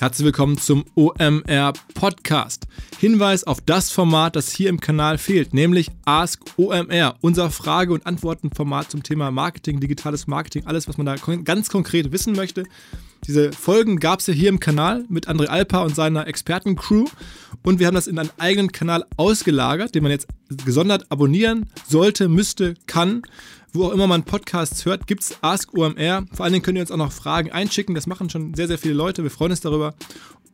Herzlich willkommen zum OMR Podcast. Hinweis auf das Format, das hier im Kanal fehlt, nämlich Ask OMR, unser Frage- und Antwortenformat zum Thema Marketing, digitales Marketing, alles, was man da ganz konkret wissen möchte. Diese Folgen gab es ja hier im Kanal mit André Alpa und seiner Expertencrew und wir haben das in einen eigenen Kanal ausgelagert, den man jetzt gesondert abonnieren sollte, müsste, kann. Wo auch immer man Podcasts hört, gibt es Ask OMR. Vor allen Dingen könnt ihr uns auch noch Fragen einschicken. Das machen schon sehr, sehr viele Leute. Wir freuen uns darüber.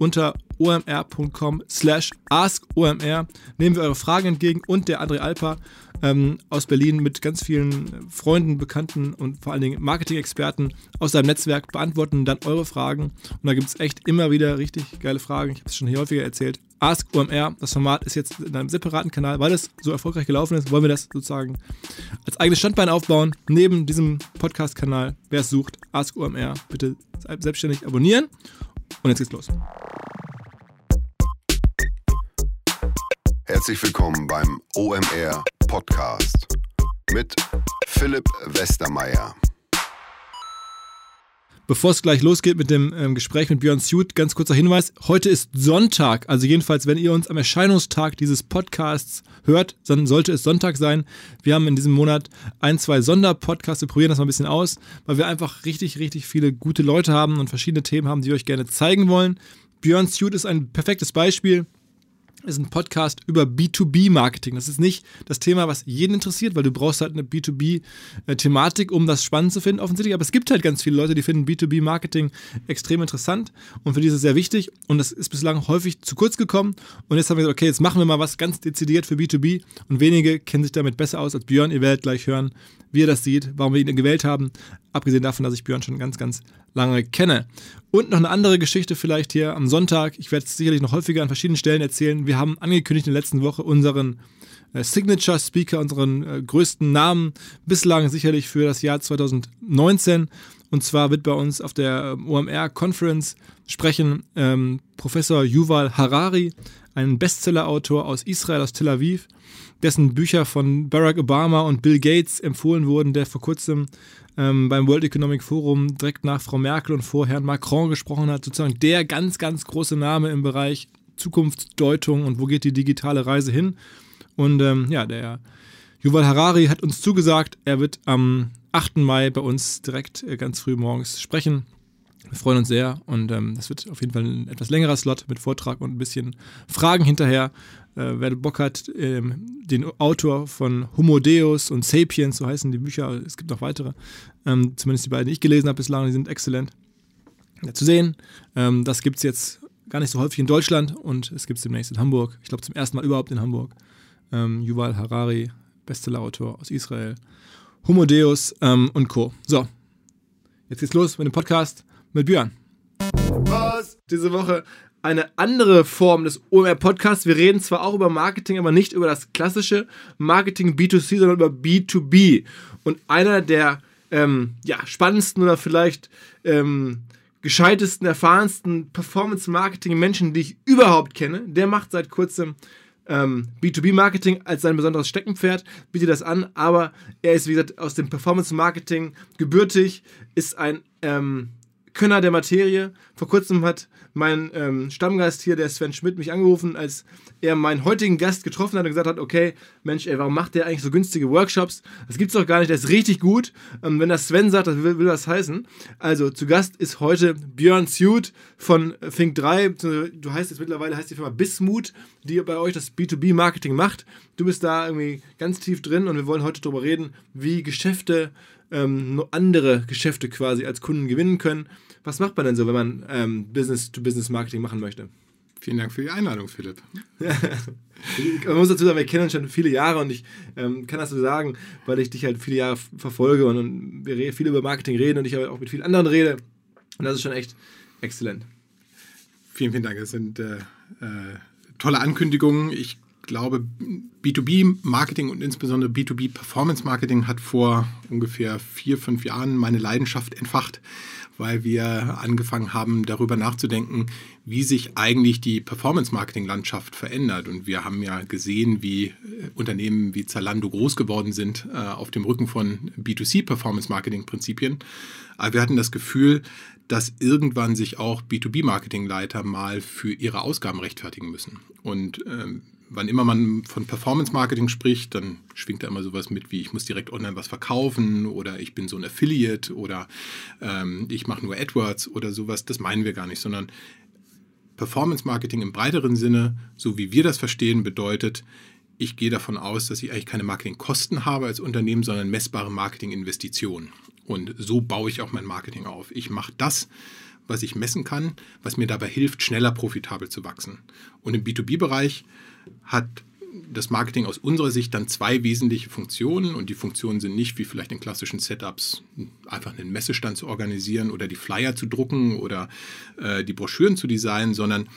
Unter omr.com slash askomr nehmen wir eure Fragen entgegen und der André Alpa ähm, aus Berlin mit ganz vielen Freunden, Bekannten und vor allen Dingen Marketing-Experten aus seinem Netzwerk beantworten dann eure Fragen. Und da gibt es echt immer wieder richtig geile Fragen. Ich habe es schon hier häufiger erzählt. Ask OMR, das Format ist jetzt in einem separaten Kanal, weil es so erfolgreich gelaufen ist, wollen wir das sozusagen als eigenes Standbein aufbauen, neben diesem Podcast-Kanal. Wer es sucht, Ask OMR, bitte selbstständig abonnieren. Und jetzt geht's los. Herzlich willkommen beim OMR Podcast mit Philipp Westermeier. Bevor es gleich losgeht mit dem ähm, Gespräch mit Björn Suit, ganz kurzer Hinweis. Heute ist Sonntag, also jedenfalls, wenn ihr uns am Erscheinungstag dieses Podcasts hört, dann sollte es Sonntag sein. Wir haben in diesem Monat ein, zwei Sonderpodcasts. Wir probieren das mal ein bisschen aus, weil wir einfach richtig, richtig viele gute Leute haben und verschiedene Themen haben, die wir euch gerne zeigen wollen. Björn Suit ist ein perfektes Beispiel ist ein Podcast über B2B-Marketing. Das ist nicht das Thema, was jeden interessiert, weil du brauchst halt eine B2B-Thematik, um das spannend zu finden, offensichtlich. Aber es gibt halt ganz viele Leute, die finden B2B-Marketing extrem interessant und für die ist es sehr wichtig. Und das ist bislang häufig zu kurz gekommen. Und jetzt haben wir gesagt, okay, jetzt machen wir mal was ganz dezidiert für B2B. Und wenige kennen sich damit besser aus als Björn. Ihr werdet gleich hören, wie er das sieht, warum wir ihn gewählt haben. Abgesehen davon, dass ich Björn schon ganz, ganz lange kenne. Und noch eine andere Geschichte vielleicht hier am Sonntag. Ich werde es sicherlich noch häufiger an verschiedenen Stellen erzählen. Wir haben angekündigt in der letzten Woche unseren äh, Signature Speaker, unseren äh, größten Namen bislang sicherlich für das Jahr 2019. Und zwar wird bei uns auf der ähm, OMR Conference sprechen ähm, Professor Yuval Harari, ein Bestsellerautor aus Israel, aus Tel Aviv, dessen Bücher von Barack Obama und Bill Gates empfohlen wurden, der vor kurzem ähm, beim World Economic Forum direkt nach Frau Merkel und vor Herrn Macron gesprochen hat, sozusagen der ganz, ganz große Name im Bereich Zukunftsdeutung und wo geht die digitale Reise hin. Und ähm, ja, der Yuval Harari hat uns zugesagt, er wird am 8. Mai bei uns direkt äh, ganz früh morgens sprechen. Wir freuen uns sehr und ähm, das wird auf jeden Fall ein etwas längerer Slot mit Vortrag und ein bisschen Fragen hinterher. Äh, wer Bock hat, ähm, den Autor von Homo Deus und Sapiens, so heißen die Bücher, es gibt noch weitere, ähm, zumindest die beiden, die ich gelesen habe bislang, die sind exzellent ja, zu sehen. Ähm, das gibt es jetzt gar nicht so häufig in Deutschland und es gibt es demnächst in Hamburg. Ich glaube zum ersten Mal überhaupt in Hamburg. Ähm, Yuval Harari, Bestsellerautor aus Israel. Homo Deus ähm, und Co. So, jetzt geht's los mit dem Podcast mit Björn. Was? Diese Woche eine andere Form des OMR-Podcasts. Wir reden zwar auch über Marketing, aber nicht über das klassische Marketing B2C, sondern über B2B. Und einer der ähm, ja, spannendsten oder vielleicht ähm, gescheitesten, erfahrensten Performance-Marketing-Menschen, die ich überhaupt kenne, der macht seit kurzem ähm, B2B-Marketing als sein besonderes Steckenpferd, bietet das an, aber er ist, wie gesagt, aus dem Performance-Marketing gebürtig, ist ein ähm, Könner der Materie. Vor kurzem hat mein ähm, Stammgast hier, der Sven Schmidt, mich angerufen, als er meinen heutigen Gast getroffen hat und gesagt hat, okay, Mensch, ey, warum macht der eigentlich so günstige Workshops? Das gibt's doch gar nicht, der ist richtig gut. Ähm, wenn das Sven sagt, das will, will das heißen. Also, zu Gast ist heute Björn Suit von Think 3. Du heißt jetzt mittlerweile, heißt die Firma Bismut, die bei euch das B2B-Marketing macht. Du bist da irgendwie ganz tief drin und wir wollen heute darüber reden, wie Geschäfte ähm, andere Geschäfte quasi als Kunden gewinnen können. Was macht man denn so, wenn man ähm, Business-to-Business-Marketing machen möchte? Vielen Dank für die Einladung, Philipp. man muss dazu sagen, wir kennen uns schon viele Jahre und ich ähm, kann das so sagen, weil ich dich halt viele Jahre verfolge und, und wir viel über Marketing reden und ich auch mit vielen anderen rede. Und das ist schon echt exzellent. Vielen, vielen Dank. Das sind äh, äh, tolle Ankündigungen. Ich glaube, B2B-Marketing und insbesondere B2B-Performance-Marketing hat vor ungefähr vier, fünf Jahren meine Leidenschaft entfacht, weil wir angefangen haben, darüber nachzudenken, wie sich eigentlich die Performance-Marketing-Landschaft verändert. Und wir haben ja gesehen, wie äh, Unternehmen wie Zalando groß geworden sind äh, auf dem Rücken von B2C-Performance-Marketing-Prinzipien. Aber wir hatten das Gefühl, dass irgendwann sich auch B2B-Marketing-Leiter mal für ihre Ausgaben rechtfertigen müssen. Und ähm, wann immer man von Performance Marketing spricht, dann schwingt da immer sowas mit wie ich muss direkt online was verkaufen oder ich bin so ein Affiliate oder ähm, ich mache nur AdWords oder sowas. Das meinen wir gar nicht, sondern Performance Marketing im breiteren Sinne, so wie wir das verstehen, bedeutet, ich gehe davon aus, dass ich eigentlich keine Marketingkosten habe als Unternehmen, sondern messbare Marketinginvestitionen. Und so baue ich auch mein Marketing auf. Ich mache das, was ich messen kann, was mir dabei hilft, schneller profitabel zu wachsen. Und im B2B-Bereich hat das Marketing aus unserer Sicht dann zwei wesentliche Funktionen und die Funktionen sind nicht wie vielleicht in klassischen Setups einfach einen Messestand zu organisieren oder die Flyer zu drucken oder äh, die Broschüren zu designen, sondern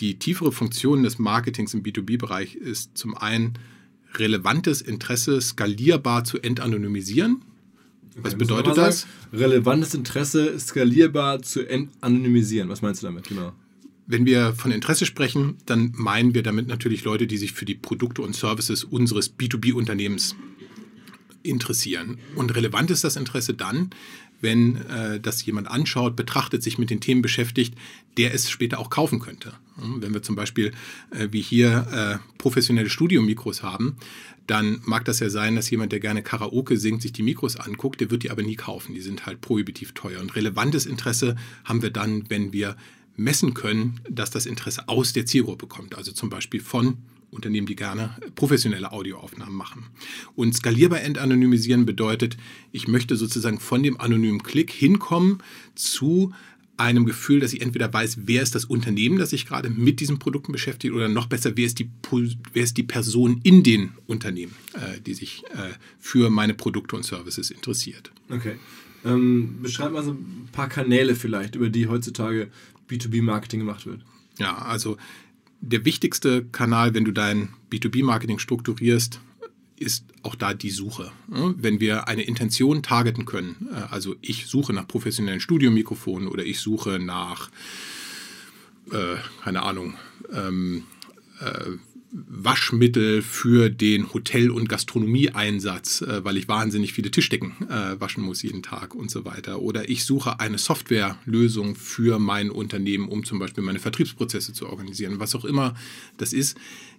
die tiefere Funktion des Marketings im B2B-Bereich ist zum einen relevantes Interesse skalierbar zu entanonymisieren. Was bedeutet das? Relevantes Interesse skalierbar zu entanonymisieren. Was meinst du damit? Genau. Wenn wir von Interesse sprechen, dann meinen wir damit natürlich Leute, die sich für die Produkte und Services unseres B2B-Unternehmens interessieren. Und relevant ist das Interesse dann, wenn äh, das jemand anschaut, betrachtet, sich mit den Themen beschäftigt, der es später auch kaufen könnte. Wenn wir zum Beispiel äh, wie hier äh, professionelle Studiomikros haben, dann mag das ja sein, dass jemand, der gerne Karaoke singt, sich die Mikros anguckt, der wird die aber nie kaufen. Die sind halt prohibitiv teuer. Und relevantes Interesse haben wir dann, wenn wir messen können, dass das Interesse aus der Zielgruppe kommt. Also zum Beispiel von Unternehmen, die gerne professionelle Audioaufnahmen machen. Und skalierbar entanonymisieren bedeutet, ich möchte sozusagen von dem anonymen Klick hinkommen zu einem Gefühl, dass ich entweder weiß, wer ist das Unternehmen, das sich gerade mit diesen Produkten beschäftigt, oder noch besser, wer ist die, wer ist die Person in den Unternehmen, äh, die sich äh, für meine Produkte und Services interessiert. Okay. Ähm, beschreib mal so ein paar Kanäle vielleicht, über die heutzutage B2B-Marketing gemacht wird. Ja, also der wichtigste Kanal, wenn du dein B2B-Marketing strukturierst, ist auch da die Suche. Wenn wir eine Intention targeten können, äh, also ich suche nach professionellen Studiomikrofonen oder ich suche nach, äh, keine Ahnung, ähm, äh, Waschmittel für den Hotel- und Gastronomieeinsatz, äh, weil ich wahnsinnig viele Tischdecken äh, waschen muss jeden Tag und so weiter. Oder ich suche eine Softwarelösung für mein Unternehmen, um zum Beispiel meine Vertriebsprozesse zu organisieren. Was auch immer das ist.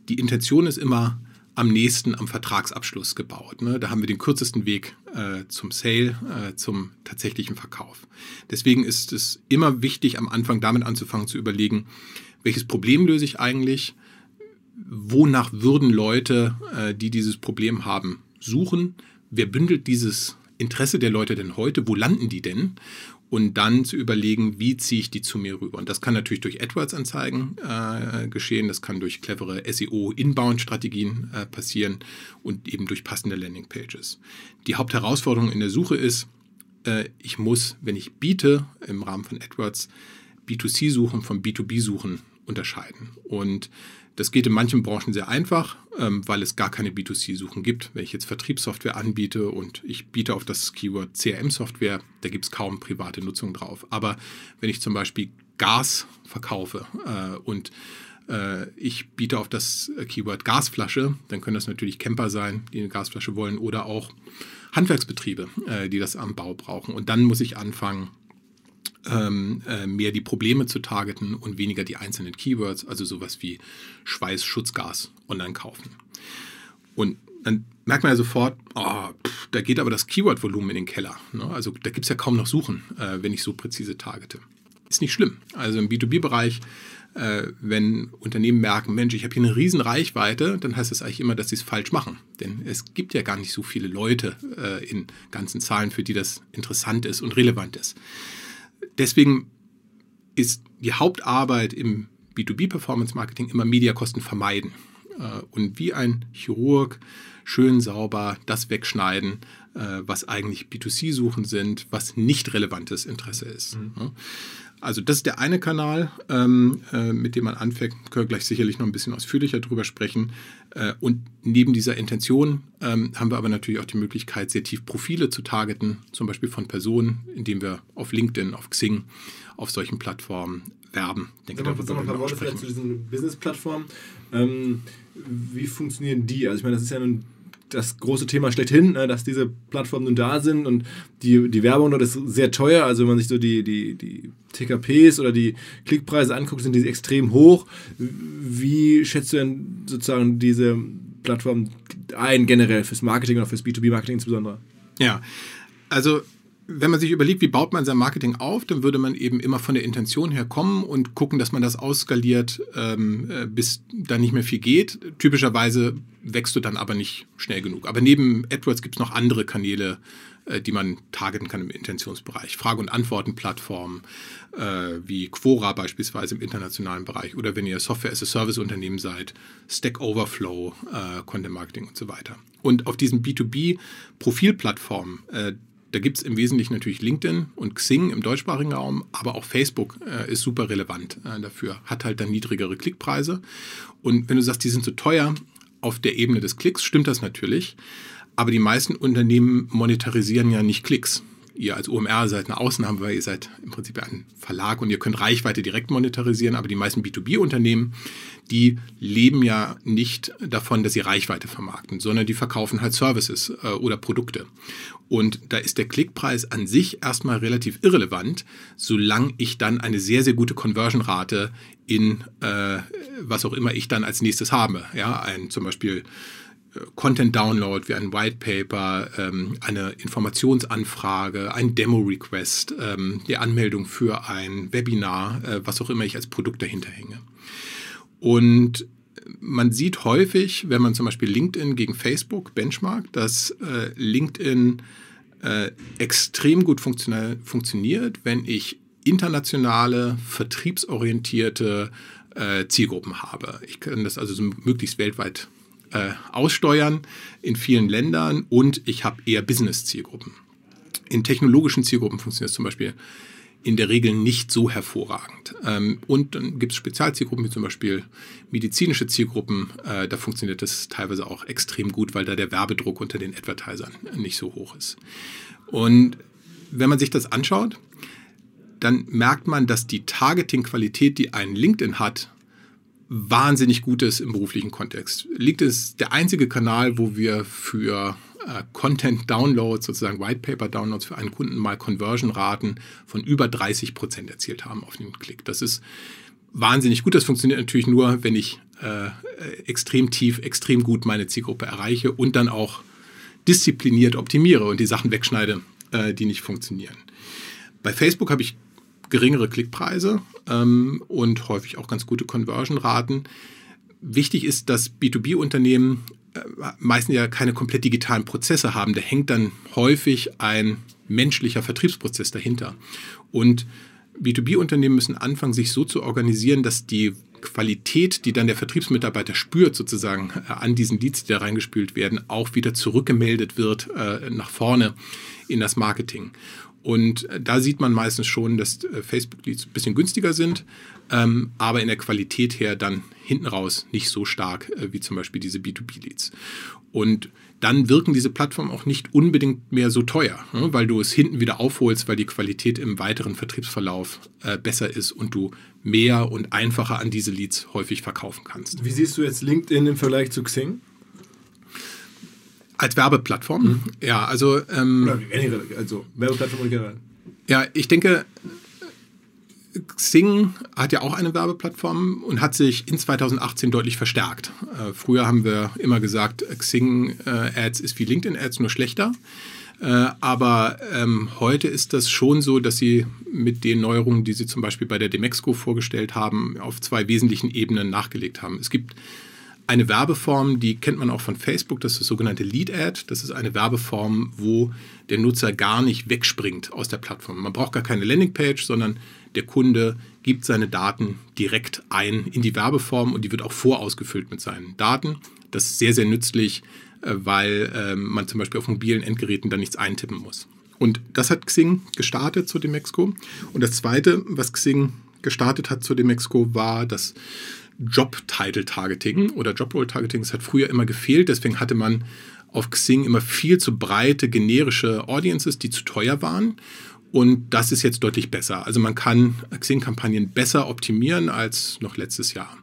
Die Intention ist immer am nächsten am Vertragsabschluss gebaut. Ne? Da haben wir den kürzesten Weg äh, zum Sale, äh, zum tatsächlichen Verkauf. Deswegen ist es immer wichtig, am Anfang damit anzufangen zu überlegen, welches Problem löse ich eigentlich? Wonach würden Leute, äh, die dieses Problem haben, suchen? Wer bündelt dieses Interesse der Leute denn heute? Wo landen die denn? Und dann zu überlegen, wie ziehe ich die zu mir rüber. Und das kann natürlich durch AdWords-Anzeigen äh, geschehen, das kann durch clevere SEO-Inbound-Strategien äh, passieren und eben durch passende Landingpages. Die Hauptherausforderung in der Suche ist, äh, ich muss, wenn ich biete im Rahmen von AdWords, B2C-Suchen von B2B-Suchen unterscheiden. Und das geht in manchen Branchen sehr einfach, ähm, weil es gar keine B2C-Suchen gibt. Wenn ich jetzt Vertriebssoftware anbiete und ich biete auf das Keyword CRM-Software, da gibt es kaum private Nutzung drauf. Aber wenn ich zum Beispiel Gas verkaufe äh, und äh, ich biete auf das Keyword Gasflasche, dann können das natürlich Camper sein, die eine Gasflasche wollen, oder auch Handwerksbetriebe, äh, die das am Bau brauchen. Und dann muss ich anfangen, ähm, äh, mehr die Probleme zu targeten und weniger die einzelnen Keywords, also sowas wie Schweiß, Schutzgas online kaufen. Und dann merkt man ja sofort, oh, pff, da geht aber das Keyword-Volumen in den Keller. Ne? Also da gibt es ja kaum noch Suchen, äh, wenn ich so präzise targete. Ist nicht schlimm. Also im B2B-Bereich, äh, wenn Unternehmen merken, Mensch, ich habe hier eine riesen Reichweite, dann heißt das eigentlich immer, dass sie es falsch machen. Denn es gibt ja gar nicht so viele Leute äh, in ganzen Zahlen, für die das interessant ist und relevant ist deswegen ist die Hauptarbeit im B2B-Performance-Marketing immer Mediakosten vermeiden. Äh, und wie ein Chirurg schön sauber das wegschneiden, äh, was eigentlich B2C-Suchen sind, was nicht relevantes Interesse ist. Mhm. Also das ist der eine Kanal, ähm, äh, mit dem man anfängt. Können wir gleich sicherlich noch ein bisschen ausführlicher drüber sprechen. Äh, und neben dieser Intention ähm, haben wir aber natürlich auch die Möglichkeit, sehr tief Profile zu targeten, zum Beispiel von Personen, indem wir auf LinkedIn, auf Xing, auf solchen Plattformen werben. Ich denke, Sag mal, noch ein paar Worte vielleicht zu diesen Business-Plattformen. Ähm, wie funktionieren die? Also ich meine, das ist ja nun das große Thema schlechthin, ne, dass diese Plattformen nun da sind und die, die Werbung dort ist sehr teuer. Also wenn man sich so die, die, die TKPs oder die Klickpreise anguckt, sind die extrem hoch. Wie schätzt du denn sozusagen diese Plattform ein, generell fürs Marketing oder fürs B2B-Marketing insbesondere? Ja, also wenn man sich überlegt, wie baut man sein Marketing auf, dann würde man eben immer von der Intention her kommen und gucken, dass man das ausskaliert, ähm, äh, bis da nicht mehr viel geht. Typischerweise wächst du dann aber nicht schnell genug. Aber neben AdWords gibt es noch andere Kanäle, äh, die man targeten kann im Intentionsbereich. Frage- und Antworten-Plattformen äh, wie Quora beispielsweise im internationalen Bereich oder wenn ihr Software-as-a-Service-Unternehmen seid, Stack Overflow, äh, Content Marketing und so weiter. Und auf diesen B2B-Profilplattformen, äh, da gibt es im Wesentlichen natürlich LinkedIn und Xing im deutschsprachigen Raum, aber auch Facebook äh, ist super relevant äh, dafür, hat halt dann niedrigere Klickpreise. Und wenn du sagst, die sind zu teuer auf der Ebene des Klicks, stimmt das natürlich. Aber die meisten Unternehmen monetarisieren ja nicht Klicks. Ihr als OMR seid eine Ausnahme, weil ihr seid im Prinzip ein Verlag und ihr könnt Reichweite direkt monetarisieren, aber die meisten B2B-Unternehmen, die leben ja nicht davon, dass sie Reichweite vermarkten, sondern die verkaufen halt Services äh, oder Produkte. Und da ist der Klickpreis an sich erstmal relativ irrelevant, solange ich dann eine sehr, sehr gute Conversion-Rate in äh, was auch immer ich dann als nächstes habe. Ja, ein zum Beispiel äh, Content-Download wie ein White Paper, ähm, eine Informationsanfrage, ein Demo-Request, ähm, die Anmeldung für ein Webinar, äh, was auch immer ich als Produkt dahinter hänge. Und man sieht häufig, wenn man zum Beispiel LinkedIn gegen Facebook benchmarkt, dass äh, LinkedIn äh, extrem gut funktioniert, wenn ich internationale, vertriebsorientierte äh, Zielgruppen habe. Ich kann das also so möglichst weltweit äh, aussteuern in vielen Ländern und ich habe eher Business-Zielgruppen. In technologischen Zielgruppen funktioniert es zum Beispiel in der Regel nicht so hervorragend. Ähm, und dann gibt es Spezialzielgruppen, wie zum Beispiel medizinische Zielgruppen. Äh, da funktioniert das teilweise auch extrem gut, weil da der Werbedruck unter den Advertisern nicht so hoch ist. Und wenn man sich das anschaut, dann merkt man, dass die Targeting-Qualität, die ein LinkedIn hat, wahnsinnig gut ist im beruflichen Kontext. LinkedIn ist der einzige Kanal, wo wir für Content-Downloads, sozusagen White-Paper-Downloads für einen Kunden mal Conversion-Raten von über 30 Prozent erzielt haben auf den Klick. Das ist wahnsinnig gut. Das funktioniert natürlich nur, wenn ich äh, extrem tief, extrem gut meine Zielgruppe erreiche und dann auch diszipliniert optimiere und die Sachen wegschneide, äh, die nicht funktionieren. Bei Facebook habe ich geringere Klickpreise ähm, und häufig auch ganz gute Conversion-Raten. Wichtig ist, dass B2B-Unternehmen äh, meistens ja keine komplett digitalen Prozesse haben. Da hängt dann häufig ein menschlicher Vertriebsprozess dahinter. Und B2B-Unternehmen müssen anfangen, sich so zu organisieren, dass die Qualität, die dann der Vertriebsmitarbeiter spürt, sozusagen äh, an diesen Leads, die da reingespült werden, auch wieder zurückgemeldet wird äh, nach vorne in das Marketing. Und äh, da sieht man meistens schon, dass äh, Facebook-Leads ein bisschen günstiger sind, ähm, aber in der Qualität her dann hinten raus nicht so stark äh, wie zum Beispiel diese B2B-Leads. Und dann wirken diese Plattformen auch nicht unbedingt mehr so teuer, ne, weil du es hinten wieder aufholst, weil die Qualität im weiteren Vertriebsverlauf äh, besser ist und du mehr und einfacher an diese Leads häufig verkaufen kannst. Wie siehst du jetzt LinkedIn im Vergleich zu Xing? Als Werbeplattform? Mhm. Ja, also. Ähm, also Werbeplattform generell. Ja, ich denke, Xing hat ja auch eine Werbeplattform und hat sich in 2018 deutlich verstärkt. Äh, früher haben wir immer gesagt, Xing-Ads äh, ist wie LinkedIn-Ads, nur schlechter. Äh, aber ähm, heute ist das schon so, dass sie mit den Neuerungen, die sie zum Beispiel bei der Demexco vorgestellt haben, auf zwei wesentlichen Ebenen nachgelegt haben. Es gibt eine Werbeform, die kennt man auch von Facebook, das ist das sogenannte Lead Ad. Das ist eine Werbeform, wo der Nutzer gar nicht wegspringt aus der Plattform. Man braucht gar keine Landingpage, sondern der Kunde gibt seine Daten direkt ein in die Werbeform und die wird auch vorausgefüllt mit seinen Daten. Das ist sehr, sehr nützlich, äh, weil ähm, man zum Beispiel auf mobilen Endgeräten dann nichts eintippen muss. Und das hat Xing gestartet zu Demexco. Und das Zweite, was Xing gestartet hat zu Demexco, war das Job-Title-Targeting oder Job-Role-Targeting. Das hat früher immer gefehlt. Deswegen hatte man auf Xing immer viel zu breite generische Audiences, die zu teuer waren. Und das ist jetzt deutlich besser. Also man kann Xing-Kampagnen besser optimieren als noch letztes Jahr.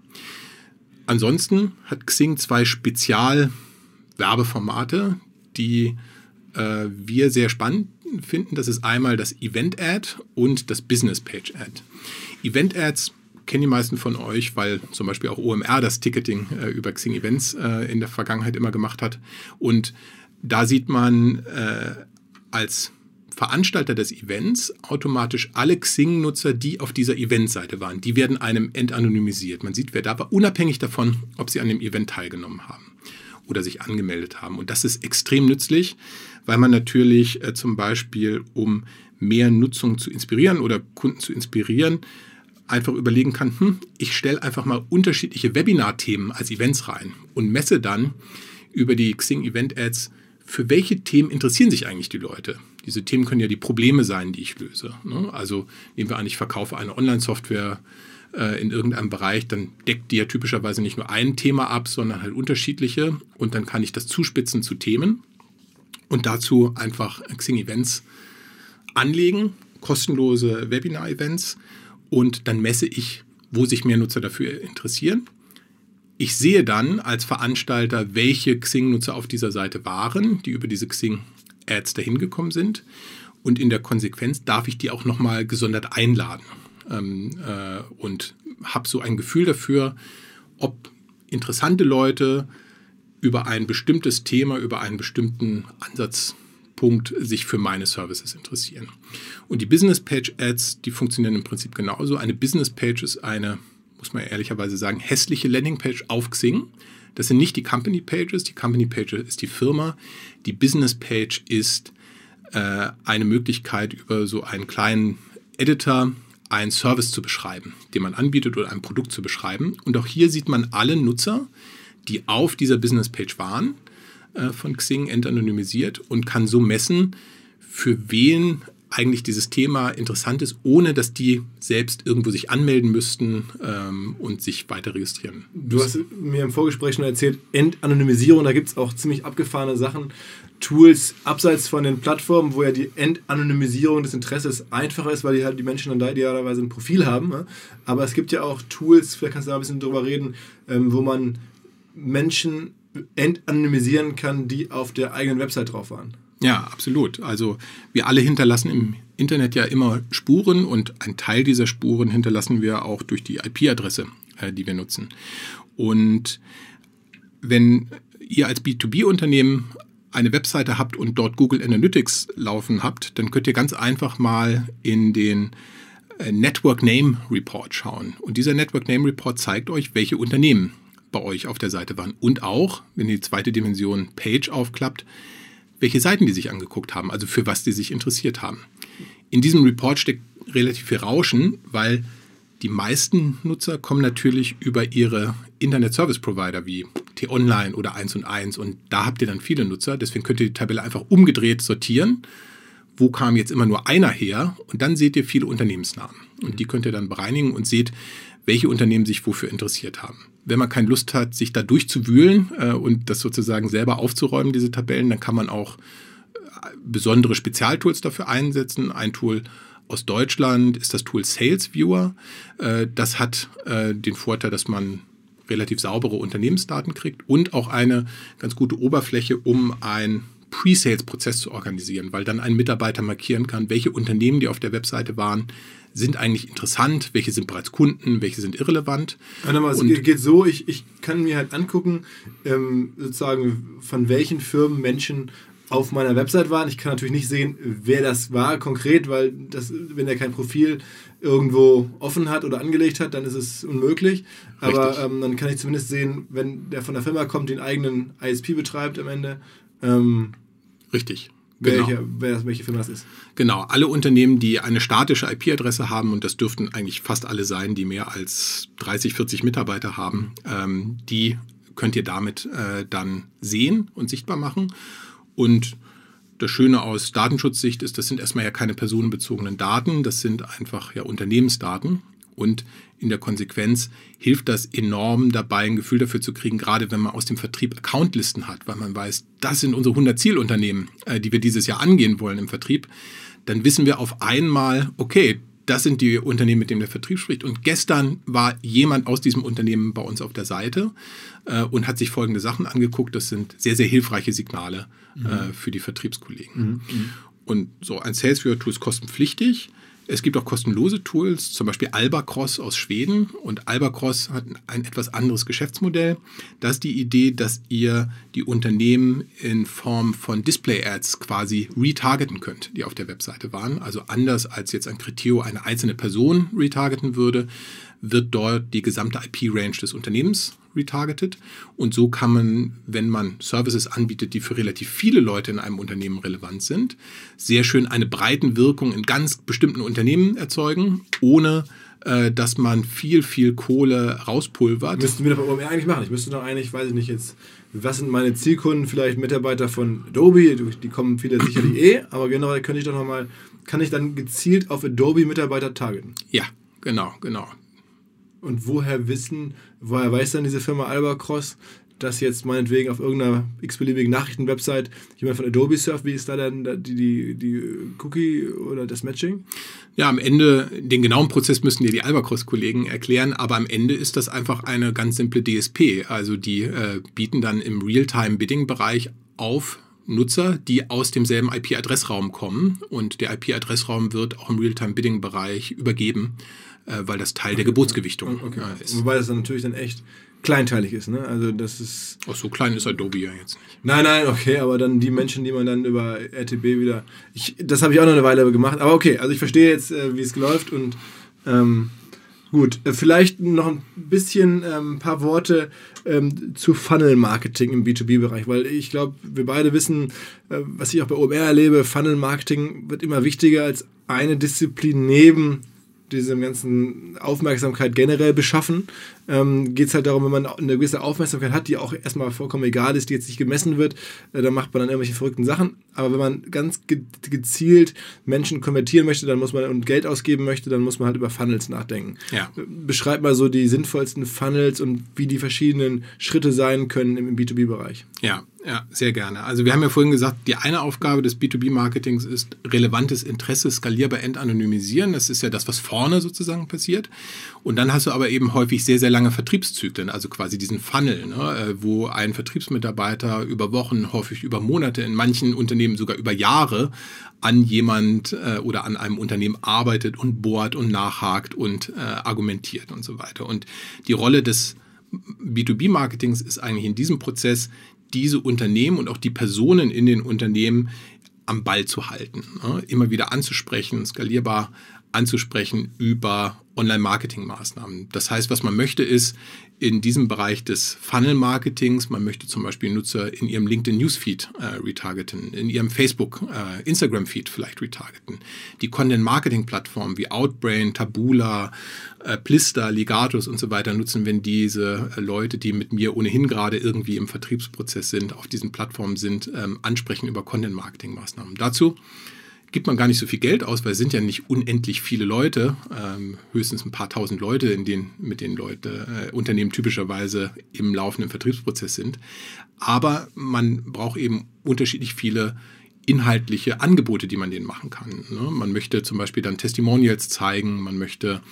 Ansonsten hat Xing zwei Spezialwerbeformate, die äh, wir sehr spannend finden. Das ist einmal das Event-Ad und das Business-Page-Ad. Event-Ads kennen die meisten von euch, weil zum Beispiel auch OMR das Ticketing äh, über Xing Events äh, in der Vergangenheit immer gemacht hat. Und da sieht man äh, als Veranstalter des Events automatisch alle Xing-Nutzer, die auf dieser Eventseite waren. Die werden einem entanonymisiert. Man sieht, wer da war, unabhängig davon, ob sie an dem Event teilgenommen haben oder sich angemeldet haben. Und das ist extrem nützlich, weil man natürlich äh, zum Beispiel, um mehr Nutzung zu inspirieren oder Kunden zu inspirieren, einfach überlegen kann, hm, ich stelle einfach mal unterschiedliche Webinar-Themen als Events rein und messe dann über die Xing Event Ads, für welche Themen interessieren sich eigentlich die Leute. Diese Themen können ja die Probleme sein, die ich löse. Ne? Also nehmen wir an, ich verkaufe eine Online-Software äh, in irgendeinem Bereich, dann deckt die ja typischerweise nicht nur ein Thema ab, sondern halt unterschiedliche und dann kann ich das zuspitzen zu Themen und dazu einfach Xing Events anlegen, kostenlose Webinar-Events und dann messe ich, wo sich mehr Nutzer dafür interessieren. Ich sehe dann als Veranstalter, welche Xing-Nutzer auf dieser Seite waren, die über diese Xing-Ads dahin gekommen sind. Und in der Konsequenz darf ich die auch nochmal gesondert einladen. Ähm, äh, und habe so ein Gefühl dafür, ob interessante Leute über ein bestimmtes Thema, über einen bestimmten Ansatz Punkt sich für meine Services interessieren. Und die Business Page Ads, die funktionieren im Prinzip genauso. Eine Business Page ist eine, muss man ehrlicherweise sagen, hässliche Landingpage auf Xing. Das sind nicht die Company Pages. Die Company Page ist die Firma. Die Business Page ist äh, eine Möglichkeit, über so einen kleinen Editor einen Service zu beschreiben, den man anbietet oder ein Produkt zu beschreiben. Und auch hier sieht man alle Nutzer, die auf dieser Business Page waren von Xing entanonymisiert und kann so messen, für wen eigentlich dieses Thema interessant ist, ohne dass die selbst irgendwo sich anmelden müssten ähm, und sich weiter registrieren. Du hast mir im Vorgespräch schon erzählt, Entanonymisierung, da gibt es auch ziemlich abgefahrene Sachen. Tools abseits von den Plattformen, wo ja die Entanonymisierung des Interesses einfacher ist, weil die halt die Menschen dann da idealerweise ein Profil haben. Ne? Aber es gibt ja auch Tools, vielleicht kannst du da ein bisschen drüber reden, ähm, wo man Menschen entanonymisieren kann, die auf der eigenen Website drauf waren. Ja, absolut. Also wir alle hinterlassen im Internet ja immer Spuren und ein Teil dieser Spuren hinterlassen wir auch durch die IP-Adresse, äh, die wir nutzen. Und wenn ihr als B2B-Unternehmen eine Webseite habt und dort Google Analytics laufen habt, dann könnt ihr ganz einfach mal in den äh, Network Name Report schauen. Und dieser Network Name Report zeigt euch, welche Unternehmen bei euch auf der Seite waren. Und auch, wenn die zweite Dimension Page aufklappt, welche Seiten die sich angeguckt haben, also für was die sich interessiert haben. In diesem Report steckt relativ viel Rauschen, weil die meisten Nutzer kommen natürlich über ihre Internet Service Provider wie T-Online oder 1 und 1 und da habt ihr dann viele Nutzer. Deswegen könnt ihr die Tabelle einfach umgedreht sortieren. Wo kam jetzt immer nur einer her? Und dann seht ihr viele Unternehmensnamen. Und die könnt ihr dann bereinigen und seht, welche Unternehmen sich wofür interessiert haben wenn man keine Lust hat, sich da durchzuwühlen äh, und das sozusagen selber aufzuräumen, diese Tabellen, dann kann man auch äh, besondere Spezialtools dafür einsetzen. Ein Tool aus Deutschland ist das Tool Sales Viewer. Äh, das hat äh, den Vorteil, dass man relativ saubere Unternehmensdaten kriegt und auch eine ganz gute Oberfläche, um ein Pre-Sales-Prozess zu organisieren, weil dann ein Mitarbeiter markieren kann, welche Unternehmen, die auf der Webseite waren, sind eigentlich interessant, welche sind bereits Kunden, welche sind irrelevant. Mal, es geht so, ich, ich kann mir halt angucken, ähm, sozusagen von welchen Firmen Menschen auf meiner Website waren. Ich kann natürlich nicht sehen, wer das war konkret, weil das, wenn er kein Profil irgendwo offen hat oder angelegt hat, dann ist es unmöglich. Aber ähm, dann kann ich zumindest sehen, wenn der von der Firma kommt, den eigenen ISP betreibt am Ende. Ähm, Richtig. Genau. Welche, welche Firma das ist. Genau, alle Unternehmen, die eine statische IP-Adresse haben, und das dürften eigentlich fast alle sein, die mehr als 30, 40 Mitarbeiter haben, ähm, die könnt ihr damit äh, dann sehen und sichtbar machen. Und das Schöne aus Datenschutzsicht ist, das sind erstmal ja keine personenbezogenen Daten, das sind einfach ja Unternehmensdaten. Und in der Konsequenz hilft das enorm dabei, ein Gefühl dafür zu kriegen, gerade wenn man aus dem Vertrieb Accountlisten hat, weil man weiß, das sind unsere 100 Zielunternehmen, äh, die wir dieses Jahr angehen wollen im Vertrieb. Dann wissen wir auf einmal, okay, das sind die Unternehmen, mit denen der Vertrieb spricht. Und gestern war jemand aus diesem Unternehmen bei uns auf der Seite äh, und hat sich folgende Sachen angeguckt. Das sind sehr, sehr hilfreiche Signale mhm. äh, für die Vertriebskollegen. Mhm. mhm. Und so ein Sales Tool ist kostenpflichtig. Es gibt auch kostenlose Tools, zum Beispiel Albacross aus Schweden. Und Albacross hat ein etwas anderes Geschäftsmodell. Das ist die Idee, dass ihr die Unternehmen in Form von Display-Ads quasi retargeten könnt, die auf der Webseite waren. Also anders als jetzt ein Criteo eine einzelne Person retargeten würde, wird dort die gesamte IP-Range des Unternehmens retargeted. Und so kann man, wenn man Services anbietet, die für relativ viele Leute in einem Unternehmen relevant sind, sehr schön eine Breitenwirkung in ganz bestimmten Unternehmen erzeugen, ohne äh, dass man viel, viel Kohle rauspulvert. Müssten wir doch eigentlich machen. Ich müsste doch eigentlich, weiß ich nicht jetzt, was sind meine Zielkunden, vielleicht Mitarbeiter von Adobe, die kommen viele sicherlich eh, aber generell könnte ich doch nochmal, kann ich dann gezielt auf Adobe-Mitarbeiter targeten? Ja, genau, genau. Und woher wissen, woher weiß dann diese Firma Albacross, dass jetzt meinetwegen auf irgendeiner x-beliebigen Nachrichtenwebsite jemand von Adobe surft, wie ist da dann die, die, die Cookie oder das Matching? Ja, am Ende, den genauen Prozess müssen dir die Albacross-Kollegen erklären, aber am Ende ist das einfach eine ganz simple DSP. Also die äh, bieten dann im Real-Time-Bidding-Bereich auf Nutzer, die aus demselben IP-Adressraum kommen und der IP-Adressraum wird auch im Real-Time-Bidding-Bereich übergeben weil das Teil der Gebotsgewichtung okay. äh, ist. Wobei das dann natürlich dann echt kleinteilig ist, ne? Also das ist. Ach, so klein ist Adobe ja jetzt nicht. Nein, nein, okay, aber dann die Menschen, die man dann über RTB wieder. Ich, das habe ich auch noch eine Weile gemacht, aber okay, also ich verstehe jetzt, äh, wie es läuft und ähm, gut. Äh, vielleicht noch ein bisschen ein ähm, paar Worte ähm, zu Funnel-Marketing im B2B-Bereich, weil ich glaube, wir beide wissen, äh, was ich auch bei OMR erlebe, Funnel-Marketing wird immer wichtiger als eine Disziplin neben diesem ganzen Aufmerksamkeit generell beschaffen, ähm, geht es halt darum, wenn man eine gewisse Aufmerksamkeit hat, die auch erstmal vollkommen egal ist, die jetzt nicht gemessen wird, äh, dann macht man dann irgendwelche verrückten Sachen. Aber wenn man ganz ge gezielt Menschen konvertieren möchte, dann muss man und Geld ausgeben möchte, dann muss man halt über Funnels nachdenken. Ja. Beschreib mal so die sinnvollsten Funnels und wie die verschiedenen Schritte sein können im B2B-Bereich. Ja, ja, sehr gerne. Also wir haben ja vorhin gesagt, die eine Aufgabe des B2B-Marketings ist relevantes Interesse skalierbar entanonymisieren. Das ist ja das, was vorne sozusagen passiert. Und dann hast du aber eben häufig sehr, sehr lange Vertriebszyklen, also quasi diesen Funnel, ne, äh, wo ein Vertriebsmitarbeiter über Wochen, häufig über Monate, in manchen Unternehmen sogar über Jahre an jemand äh, oder an einem Unternehmen arbeitet und bohrt und nachhakt und äh, argumentiert und so weiter. Und die Rolle des B2B-Marketings ist eigentlich in diesem Prozess diese Unternehmen und auch die Personen in den Unternehmen am Ball zu halten, ne? immer wieder anzusprechen, skalierbar anzusprechen über Online-Marketing-Maßnahmen. Das heißt, was man möchte, ist in diesem Bereich des Funnel-Marketings, man möchte zum Beispiel Nutzer in ihrem LinkedIn-Newsfeed äh, retargeten, in ihrem Facebook, äh, vielleicht retargeten. Die Content-Marketing-Plattformen wie Outbrain, Tabula, äh, Plister, Ligatus und so weiter nutzen, wenn diese äh, Leute, die mit mir ohnehin gerade irgendwie im Vertriebsprozess sind, auf diesen Plattformen sind, ähm, ansprechen über Content-Marketing-Maßnahmen. Dazu gibt man gar nicht so viel Geld aus, weil es sind ja nicht unendlich viele Leute, ähm, höchstens ein paar tausend Leute, in denen, mit denen Leute, äh, Unternehmen typischerweise im laufenden Vertriebsprozess sind. Aber man braucht eben unterschiedlich viele inhaltliche Angebote, die man denen machen kann. Ne? Man möchte zum Beispiel dann Testimonials zeigen, man möchte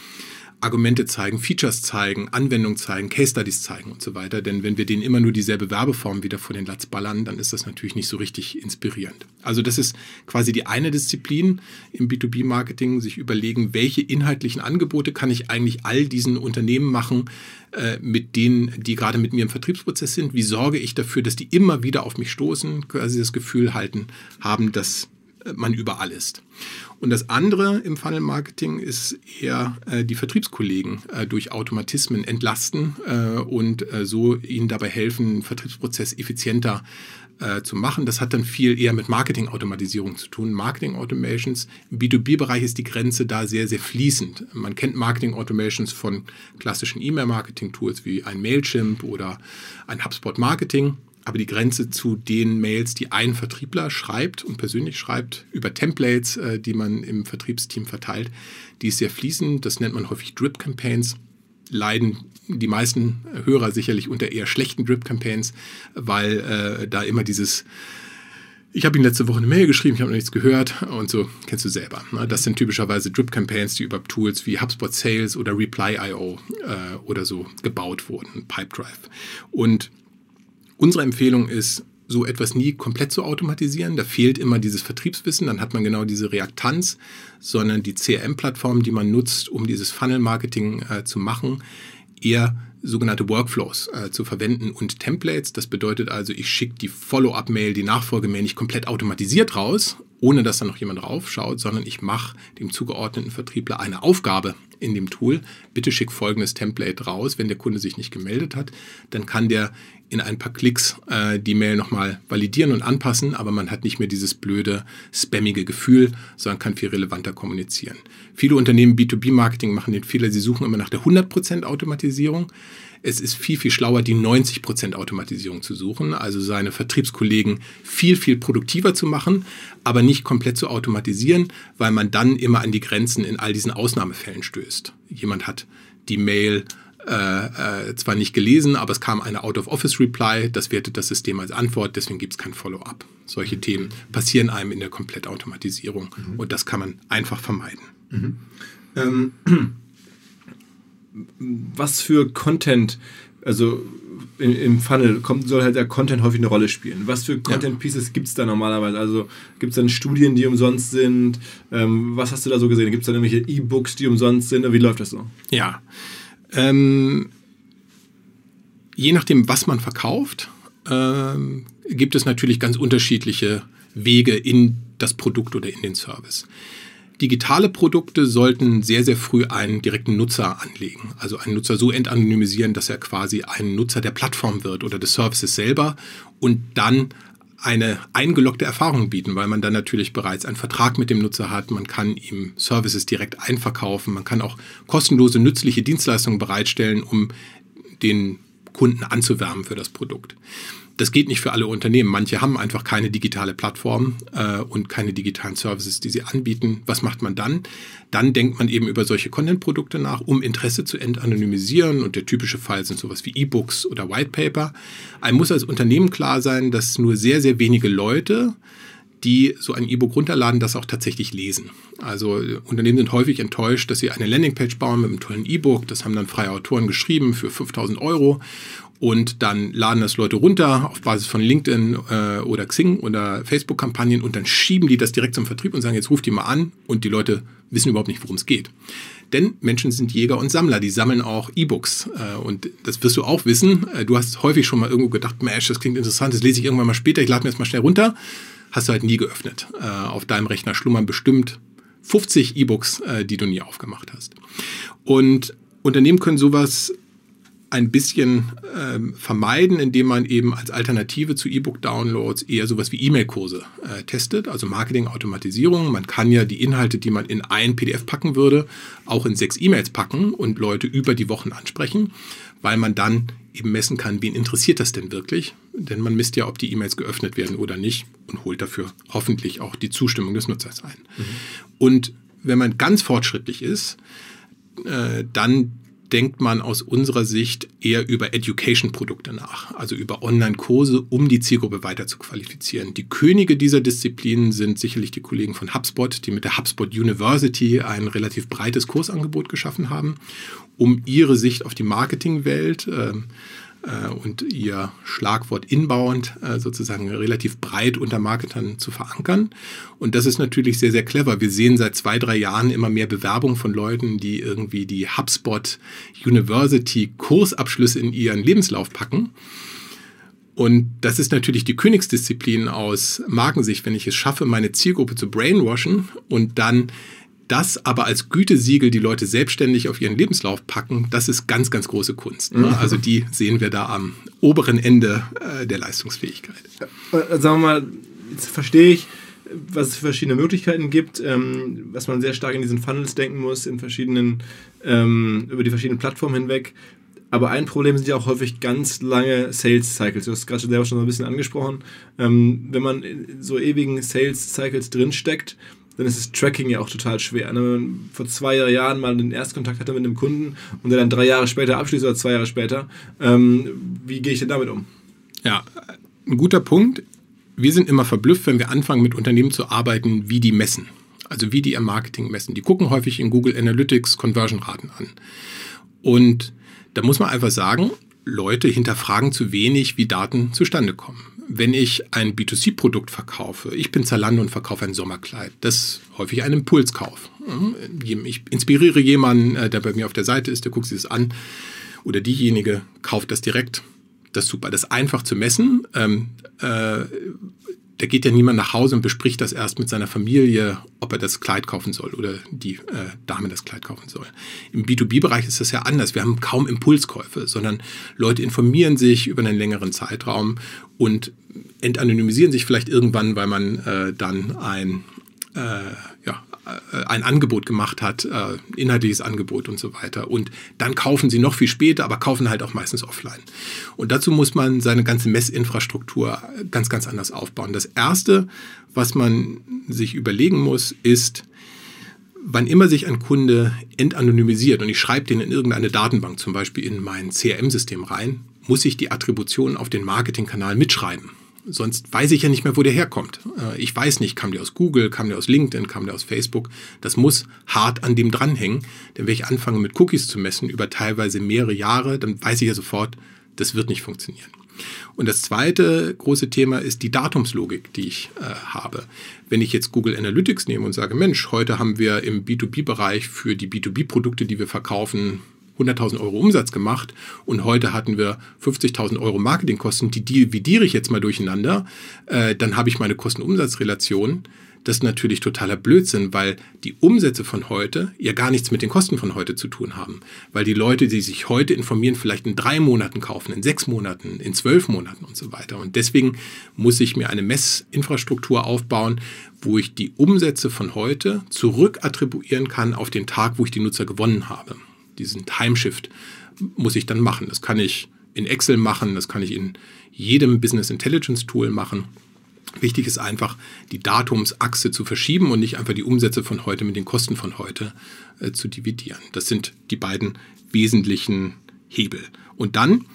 Argumente zeigen, Features zeigen, Anwendungen zeigen, Case Studies zeigen und so weiter. Denn wenn wir denen immer nur dieselbe Werbeform wieder vor den Latz ballern, dann ist das natürlich nicht so richtig inspirierend. Also das ist quasi die eine Disziplin im B2B-Marketing, sich überlegen, welche inhaltlichen Angebote kann ich eigentlich all diesen Unternehmen machen, äh, mit denen, die gerade mit mir im Vertriebsprozess sind. Wie sorge ich dafür, dass die immer wieder auf mich stoßen, quasi das Gefühl halten, haben, dass man überall ist. Und das andere im Funnel Marketing ist eher äh, die Vertriebskollegen äh, durch Automatismen entlasten äh, und äh, so ihnen dabei helfen, den Vertriebsprozess effizienter äh, zu machen. Das hat dann viel eher mit Marketing-Automatisierung zu tun. Marketing-Automations im B2B-Bereich ist die Grenze da sehr, sehr fließend. Man kennt Marketing-Automations von klassischen E-Mail-Marketing-Tools wie ein Mailchimp oder ein HubSpot Marketing. Aber die Grenze zu den Mails, die ein Vertriebler schreibt und persönlich schreibt, über Templates, äh, die man im Vertriebsteam verteilt, die ist sehr fließend. Das nennt man häufig Drip-Campaigns. Leiden die meisten Hörer sicherlich unter eher schlechten Drip-Campaigns, weil äh, da immer dieses ich habe Ihnen letzte Woche eine Mail geschrieben, ich habe noch nichts gehört und so kennst du selber. Ne? Das sind typischerweise Drip-Campaigns, die über Tools wie HubSpot Sales oder Reply.io äh, oder so gebaut wurden, Pipedrive. Und unsere Empfehlung ist, so etwas nie komplett zu automatisieren. Da fehlt immer dieses Vertriebswissen, dann hat man genau diese Reaktanz, sondern die CRM-Plattform, die man nutzt, um dieses Funnel-Marketing äh, zu machen, eher sogenannte Workflows äh, zu verwenden und Templates. Das bedeutet also, ich schicke die Follow-up-Mail, die Nachfolgemail nicht komplett automatisiert raus, ohne dass da noch jemand draufschaut, sondern ich mache dem zugeordneten Vertriebler eine Aufgabe in dem Tool. Bitte schick folgendes Template raus. Wenn der Kunde sich nicht gemeldet hat, dann kann der in ein paar Klicks äh, die Mail nochmal validieren und anpassen, aber man hat nicht mehr dieses blöde, spammige Gefühl, sondern kann viel relevanter kommunizieren. Viele Unternehmen B2B-Marketing machen den Fehler, sie suchen immer nach der 100% Automatisierung. Es ist viel, viel schlauer, die 90% Automatisierung zu suchen, also seine Vertriebskollegen viel, viel produktiver zu machen, aber nicht komplett zu automatisieren, weil man dann immer an die Grenzen in all diesen Ausnahmefällen stößt. Jemand hat die Mail äh, zwar nicht gelesen, aber es kam eine Out-of-Office-Reply, das wertet das System als Antwort, deswegen gibt es kein Follow-up. Solche Themen passieren einem in der Komplettautomatisierung mhm. und das kann man einfach vermeiden. Mhm. Ähm, was für Content, also in, im Funnel kommt, soll halt der Content häufig eine Rolle spielen. Was für Content Pieces ja. gibt es da normalerweise? Also gibt es dann Studien, die umsonst sind? Ähm, was hast du da so gesehen? Gibt es dann irgendwelche E-Books, die umsonst sind? Wie läuft das so? Ja. Ähm, je nachdem, was man verkauft, ähm, gibt es natürlich ganz unterschiedliche Wege in das Produkt oder in den Service. Digitale Produkte sollten sehr, sehr früh einen direkten Nutzer anlegen. Also einen Nutzer so entanonymisieren, dass er quasi ein Nutzer der Plattform wird oder des Services selber und dann eine eingeloggte Erfahrung bieten, weil man dann natürlich bereits einen Vertrag mit dem Nutzer hat, man kann ihm Services direkt einverkaufen, man kann auch kostenlose, nützliche Dienstleistungen bereitstellen, um den Kunden anzuwärmen für das Produkt. Das geht nicht für alle Unternehmen. Manche haben einfach keine digitale Plattform äh, und keine digitalen Services, die sie anbieten. Was macht man dann? Dann denkt man eben über solche Content-Produkte nach, um Interesse zu entanonymisieren. Und der typische Fall sind sowas wie E-Books oder White Paper. Einem muss als Unternehmen klar sein, dass nur sehr, sehr wenige Leute die so ein E-Book runterladen, das auch tatsächlich lesen. Also Unternehmen sind häufig enttäuscht, dass sie eine Landingpage bauen mit einem tollen E-Book. Das haben dann freie Autoren geschrieben für 5000 Euro und dann laden das Leute runter auf Basis von LinkedIn äh, oder Xing oder Facebook-Kampagnen und dann schieben die das direkt zum Vertrieb und sagen, jetzt ruft die mal an und die Leute wissen überhaupt nicht, worum es geht. Denn Menschen sind Jäger und Sammler, die sammeln auch E-Books. Äh, und das wirst du auch wissen. Äh, du hast häufig schon mal irgendwo gedacht, Mensch, das klingt interessant, das lese ich irgendwann mal später, ich lade mir jetzt mal schnell runter. Hast du halt nie geöffnet. Äh, auf deinem Rechner schlummern bestimmt 50 E-Books, äh, die du nie aufgemacht hast. Und Unternehmen können sowas ein bisschen ähm, vermeiden, indem man eben als Alternative zu E-Book-Downloads eher sowas wie E-Mail-Kurse äh, testet, also Marketing-Automatisierung. Man kann ja die Inhalte, die man in ein PDF packen würde, auch in sechs E-Mails packen und Leute über die Wochen ansprechen, weil man dann eben messen kann, wen interessiert das denn wirklich? Denn man misst ja, ob die E-Mails geöffnet werden oder nicht und holt dafür hoffentlich auch die Zustimmung des Nutzers ein. Mhm. Und wenn man ganz fortschrittlich ist, äh, dann denkt man aus unserer Sicht eher über Education-Produkte nach, also über Online-Kurse, um die Zielgruppe weiter zu qualifizieren. Die Könige dieser Disziplinen sind sicherlich die Kollegen von HubSpot, die mit der HubSpot University ein relativ breites Kursangebot geschaffen haben, um ihre Sicht auf die Marketingwelt äh, und ihr Schlagwort inbound äh, sozusagen relativ breit unter Marketern zu verankern. Und das ist natürlich sehr, sehr clever. Wir sehen seit zwei, drei Jahren immer mehr Bewerbungen von Leuten, die irgendwie die HubSpot University Kursabschlüsse in ihren Lebenslauf packen. Und das ist natürlich die Königsdisziplin aus Markensicht, wenn ich es schaffe, meine Zielgruppe zu brainwashen und dann das aber als Gütesiegel die Leute selbstständig auf ihren Lebenslauf packen, das ist ganz, ganz große Kunst. Ne? Also die sehen wir da am oberen Ende äh, der Leistungsfähigkeit. Äh, sagen wir mal, jetzt verstehe ich, was es für verschiedene Möglichkeiten gibt, ähm, was man sehr stark in diesen Funnels denken muss, in verschiedenen, ähm, über die verschiedenen Plattformen hinweg. Aber ein Problem sind ja auch häufig ganz lange Sales Cycles. Du hast gerade selber schon so ein bisschen angesprochen. Ähm, wenn man in so ewigen Sales Cycles drinsteckt, dann ist das Tracking ja auch total schwer. Ne? Wenn man vor zwei Jahren mal den Erstkontakt hatte mit einem Kunden und der dann drei Jahre später abschließt oder zwei Jahre später, ähm, wie gehe ich denn damit um? Ja, ein guter Punkt. Wir sind immer verblüfft, wenn wir anfangen, mit Unternehmen zu arbeiten, wie die messen. Also wie die ihr Marketing messen. Die gucken häufig in Google Analytics Conversion-Raten an. Und da muss man einfach sagen, Leute hinterfragen zu wenig, wie Daten zustande kommen. Wenn ich ein B2C-Produkt verkaufe, ich bin Zalando und verkaufe ein Sommerkleid, das ist häufig ein Impulskauf. Ich inspiriere jemanden, äh, der bei mir auf der Seite ist, der guckt sich das an oder diejenige kauft das direkt. Das ist super. Das ist einfach zu messen. Ähm, äh, da geht ja niemand nach Hause und bespricht das erst mit seiner Familie, ob er das Kleid kaufen soll oder die äh, Dame das Kleid kaufen soll. Im B2B-Bereich ist das ja anders. Wir haben kaum Impulskäufe, sondern Leute informieren sich über einen längeren Zeitraum und entanonymisieren sich vielleicht irgendwann, weil man äh, dann ein äh, ein Angebot gemacht hat, äh, inhaltliches Angebot und so weiter. Und dann kaufen sie noch viel später, aber kaufen halt auch meistens offline. Und dazu muss man seine ganze Messinfrastruktur ganz, ganz anders aufbauen. Das Erste, was man sich überlegen muss, ist, wann immer sich ein Kunde entanonymisiert und ich schreibe den in irgendeine Datenbank, zum Beispiel in mein CRM-System rein, muss ich die Attribution auf den Marketingkanal mitschreiben. Sonst weiß ich ja nicht mehr, wo der herkommt. Äh, ich weiß nicht, kam der aus Google, kam der aus LinkedIn, kam der aus Facebook. Das muss hart an dem dranhängen. Denn wenn ich anfange mit Cookies zu messen über teilweise mehrere Jahre, dann weiß ich ja sofort, das wird nicht funktionieren. Und das zweite große Thema ist die Datumslogik, die ich äh, habe. Wenn ich jetzt Google Analytics nehme und sage, Mensch, heute haben wir im B2B-Bereich für die B2B-Produkte, die wir verkaufen, 100.000 Euro Umsatz gemacht und heute hatten wir 50.000 Euro Marketingkosten, die dividiere ich jetzt mal durcheinander, äh, dann habe ich meine Kosten-Umsatz-Relation. Das ist natürlich totaler Blödsinn, weil die Umsätze von heute ja gar nichts mit den Kosten von heute zu tun haben. Weil die Leute, die sich heute informieren, vielleicht in drei Monaten kaufen, in sechs Monaten, in zwölf Monaten und so weiter. Und deswegen muss ich mir eine Messinfrastruktur aufbauen, wo ich die Umsätze von heute zurückattribuieren kann auf den Tag, wo ich die Nutzer gewonnen habe diesen Timeshift muss ich dann machen. Das kann ich in Excel machen, das kann ich in jedem Business Intelligence Tool machen. Wichtig ist einfach, die Datumsachse zu verschieben und nicht einfach die Umsätze von heute mit den Kosten von heute äh, zu dividieren. Das sind die beiden wesentlichen Hebel. Und dann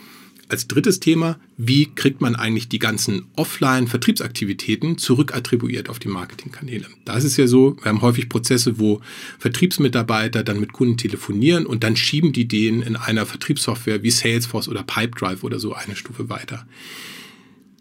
als drittes Thema, wie kriegt man eigentlich die ganzen Offline-Vertriebsaktivitäten zurückattribuiert auf die Marketingkanäle? Da ist es ja so, wir haben häufig Prozesse, wo Vertriebsmitarbeiter dann mit Kunden telefonieren und dann schieben die den in einer Vertriebssoftware wie Salesforce oder Pipedrive oder so eine Stufe weiter.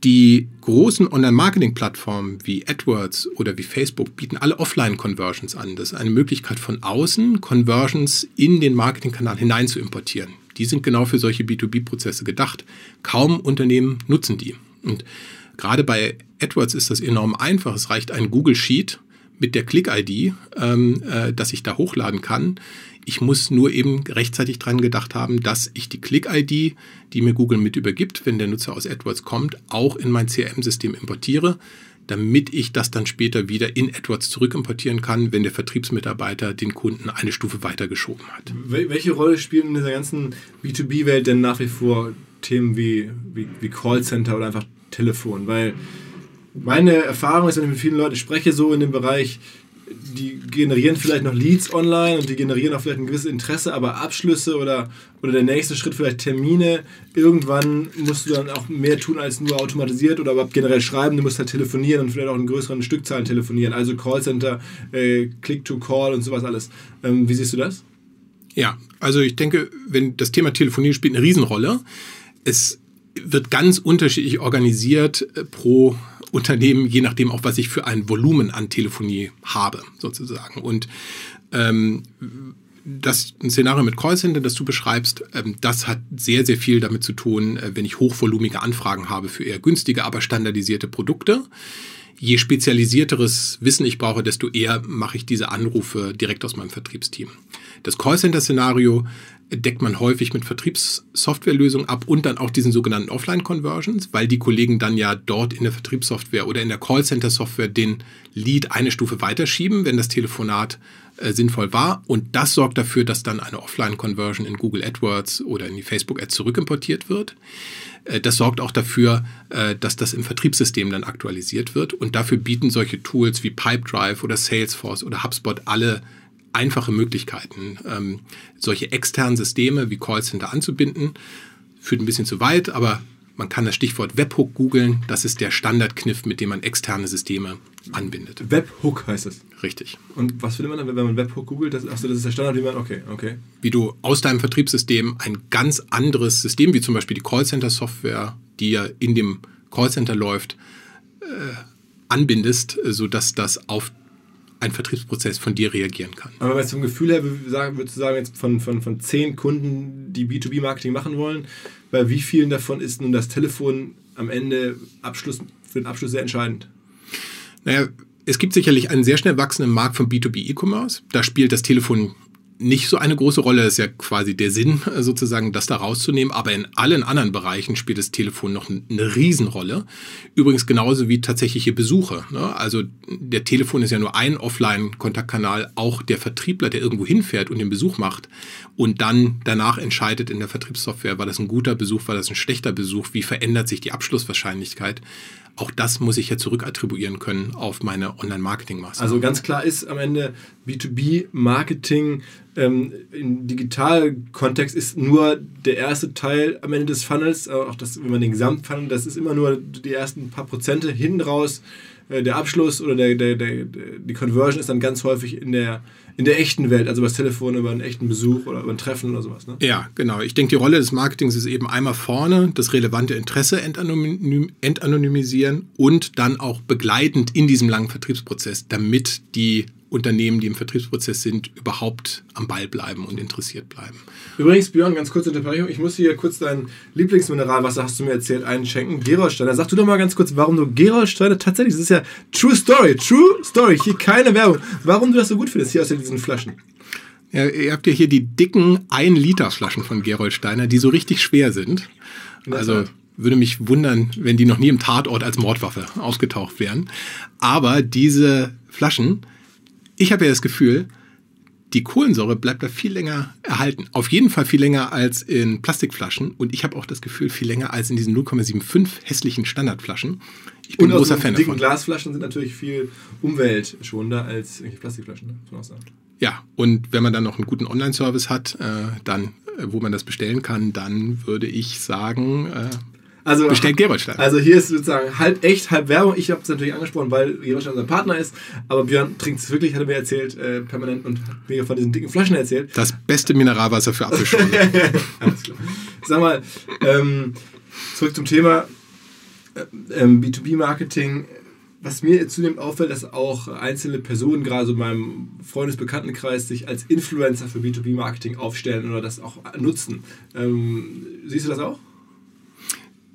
Die großen Online-Marketing-Plattformen wie AdWords oder wie Facebook bieten alle Offline-Conversions an. Das ist eine Möglichkeit von außen, Conversions in den Marketingkanal hinein zu importieren. Die sind genau für solche B2B-Prozesse gedacht. Kaum Unternehmen nutzen die. Und gerade bei AdWords ist das enorm einfach. Es reicht ein Google Sheet mit der Click-ID, ähm, äh, dass ich da hochladen kann. Ich muss nur eben rechtzeitig dran gedacht haben, dass ich die Click-ID, die mir Google mit übergibt, wenn der Nutzer aus AdWords kommt, auch in mein CRM-System importiere damit ich das dann später wieder in AdWords zurückimportieren kann, wenn der Vertriebsmitarbeiter den Kunden eine Stufe weitergeschoben hat. Welche Rolle spielen in dieser ganzen B2B-Welt denn nach wie vor Themen wie, wie, wie Callcenter oder einfach Telefon? Weil meine Erfahrung ist, wenn ich mit vielen Leuten spreche, so in dem Bereich, die generieren vielleicht noch Leads online und die generieren auch vielleicht ein gewisses Interesse, aber Abschlüsse oder, oder der nächste Schritt vielleicht Termine. Irgendwann musst du dann auch mehr tun als nur automatisiert oder überhaupt generell schreiben. Du musst halt telefonieren und vielleicht auch in größeren Stückzahlen telefonieren. Also Callcenter, äh, Click-to-Call und sowas alles. Ähm, wie siehst du das? Ja, also ich denke, wenn das Thema Telefonie spielt eine Riesenrolle. Es wird ganz unterschiedlich organisiert äh, pro Unternehmen, je nachdem auch, was ich für ein Volumen an Telefonie habe, sozusagen. Und ähm, das Szenario mit Callcenter, das du beschreibst, ähm, das hat sehr, sehr viel damit zu tun, äh, wenn ich hochvolumige Anfragen habe für eher günstige, aber standardisierte Produkte. Je spezialisierteres Wissen ich brauche, desto eher mache ich diese Anrufe direkt aus meinem Vertriebsteam. Das Callcenter-Szenario, deckt man häufig mit Vertriebssoftwarelösungen ab und dann auch diesen sogenannten Offline-Conversions, weil die Kollegen dann ja dort in der Vertriebssoftware oder in der Callcenter-Software den Lead eine Stufe weiterschieben, wenn das Telefonat äh, sinnvoll war. Und das sorgt dafür, dass dann eine Offline-Conversion in Google AdWords oder in die Facebook-Ads zurückimportiert wird. Äh, das sorgt auch dafür, äh, dass das im Vertriebssystem dann aktualisiert wird. Und dafür bieten solche Tools wie Pipedrive oder Salesforce oder HubSpot alle einfache Möglichkeiten, ähm, solche externen Systeme wie Callcenter anzubinden. Führt ein bisschen zu weit, aber man kann das Stichwort Webhook googeln. Das ist der Standardkniff, mit dem man externe Systeme anbindet. Webhook heißt es. Richtig. Und was findet man dann, wenn man Webhook googelt? Das, achso, das ist der Standard, wie man. Okay, okay. Wie du aus deinem Vertriebssystem ein ganz anderes System, wie zum Beispiel die Callcenter-Software, die ja in dem Callcenter läuft, äh, anbindest, sodass das auf ein Vertriebsprozess von dir reagieren kann. Aber zum Gefühl her, würdest du sagen, jetzt von, von, von zehn Kunden, die B2B-Marketing machen wollen, bei wie vielen davon ist nun das Telefon am Ende Abschluss, für den Abschluss sehr entscheidend? Naja, es gibt sicherlich einen sehr schnell wachsenden Markt von B2B E-Commerce. Da spielt das Telefon nicht so eine große Rolle. Das ist ja quasi der Sinn, sozusagen, das da rauszunehmen. Aber in allen anderen Bereichen spielt das Telefon noch eine Riesenrolle. Übrigens genauso wie tatsächliche Besuche. Ne? Also der Telefon ist ja nur ein Offline-Kontaktkanal. Auch der Vertriebler, der irgendwo hinfährt und den Besuch macht und dann danach entscheidet in der Vertriebssoftware, war das ein guter Besuch, war das ein schlechter Besuch, wie verändert sich die Abschlusswahrscheinlichkeit auch das muss ich ja zurückattribuieren können auf meine Online-Marketing-Maßnahmen. Also ganz klar ist am Ende B2B-Marketing ähm, im Digital-Kontext ist nur der erste Teil am Ende des Funnels, auch das, wenn man den Gesamtfunnel, das ist immer nur die ersten paar Prozente hinten raus. Äh, der Abschluss oder der, der, der, die Conversion ist dann ganz häufig in der in der echten Welt, also über das Telefon, über einen echten Besuch oder über ein Treffen oder sowas. Ne? Ja, genau. Ich denke, die Rolle des Marketings ist eben einmal vorne das relevante Interesse entanonymisieren und dann auch begleitend in diesem langen Vertriebsprozess, damit die Unternehmen, die im Vertriebsprozess sind, überhaupt am Ball bleiben und interessiert bleiben. Übrigens, Björn, ganz kurze Unterbrechung. Ich muss hier kurz dein Lieblingsmineralwasser, hast du mir erzählt, einschenken. Gerolsteiner. Sag du doch mal ganz kurz, warum du Gerolsteiner tatsächlich, das ist ja True Story, True Story, hier keine Werbung. Warum du das so gut findest, hier aus diesen Flaschen. Ja, ihr habt ja hier die dicken 1-Liter-Flaschen von Gerolsteiner, die so richtig schwer sind. Also würde mich wundern, wenn die noch nie im Tatort als Mordwaffe ausgetaucht wären. Aber diese Flaschen ich habe ja das Gefühl, die Kohlensäure bleibt da viel länger erhalten. Auf jeden Fall viel länger als in Plastikflaschen. Und ich habe auch das Gefühl, viel länger als in diesen 0,75 hässlichen Standardflaschen. Ich bin und ein großer Fan davon. Glasflaschen sind natürlich viel umweltschonender als Plastikflaschen, ne? muss man auch sagen. Ja, und wenn man dann noch einen guten Online-Service hat, äh, dann, äh, wo man das bestellen kann, dann würde ich sagen, äh, also, Bestellt Gerolstein. Also hier ist sozusagen halb echt, halb Werbung. Ich habe es natürlich angesprochen, weil Gerolstein unser Partner ist. Aber Björn trinkt es wirklich, hat er mir erzählt, äh, permanent und hat mir von diesen dicken Flaschen erzählt. Das beste Mineralwasser für Apfelschorle. Alles klar. Sag mal, ähm, zurück zum Thema äh, ähm, B2B-Marketing. Was mir zunehmend auffällt, dass auch einzelne Personen, gerade so in meinem Freundesbekanntenkreis, sich als Influencer für B2B-Marketing aufstellen oder das auch nutzen. Ähm, siehst du das auch?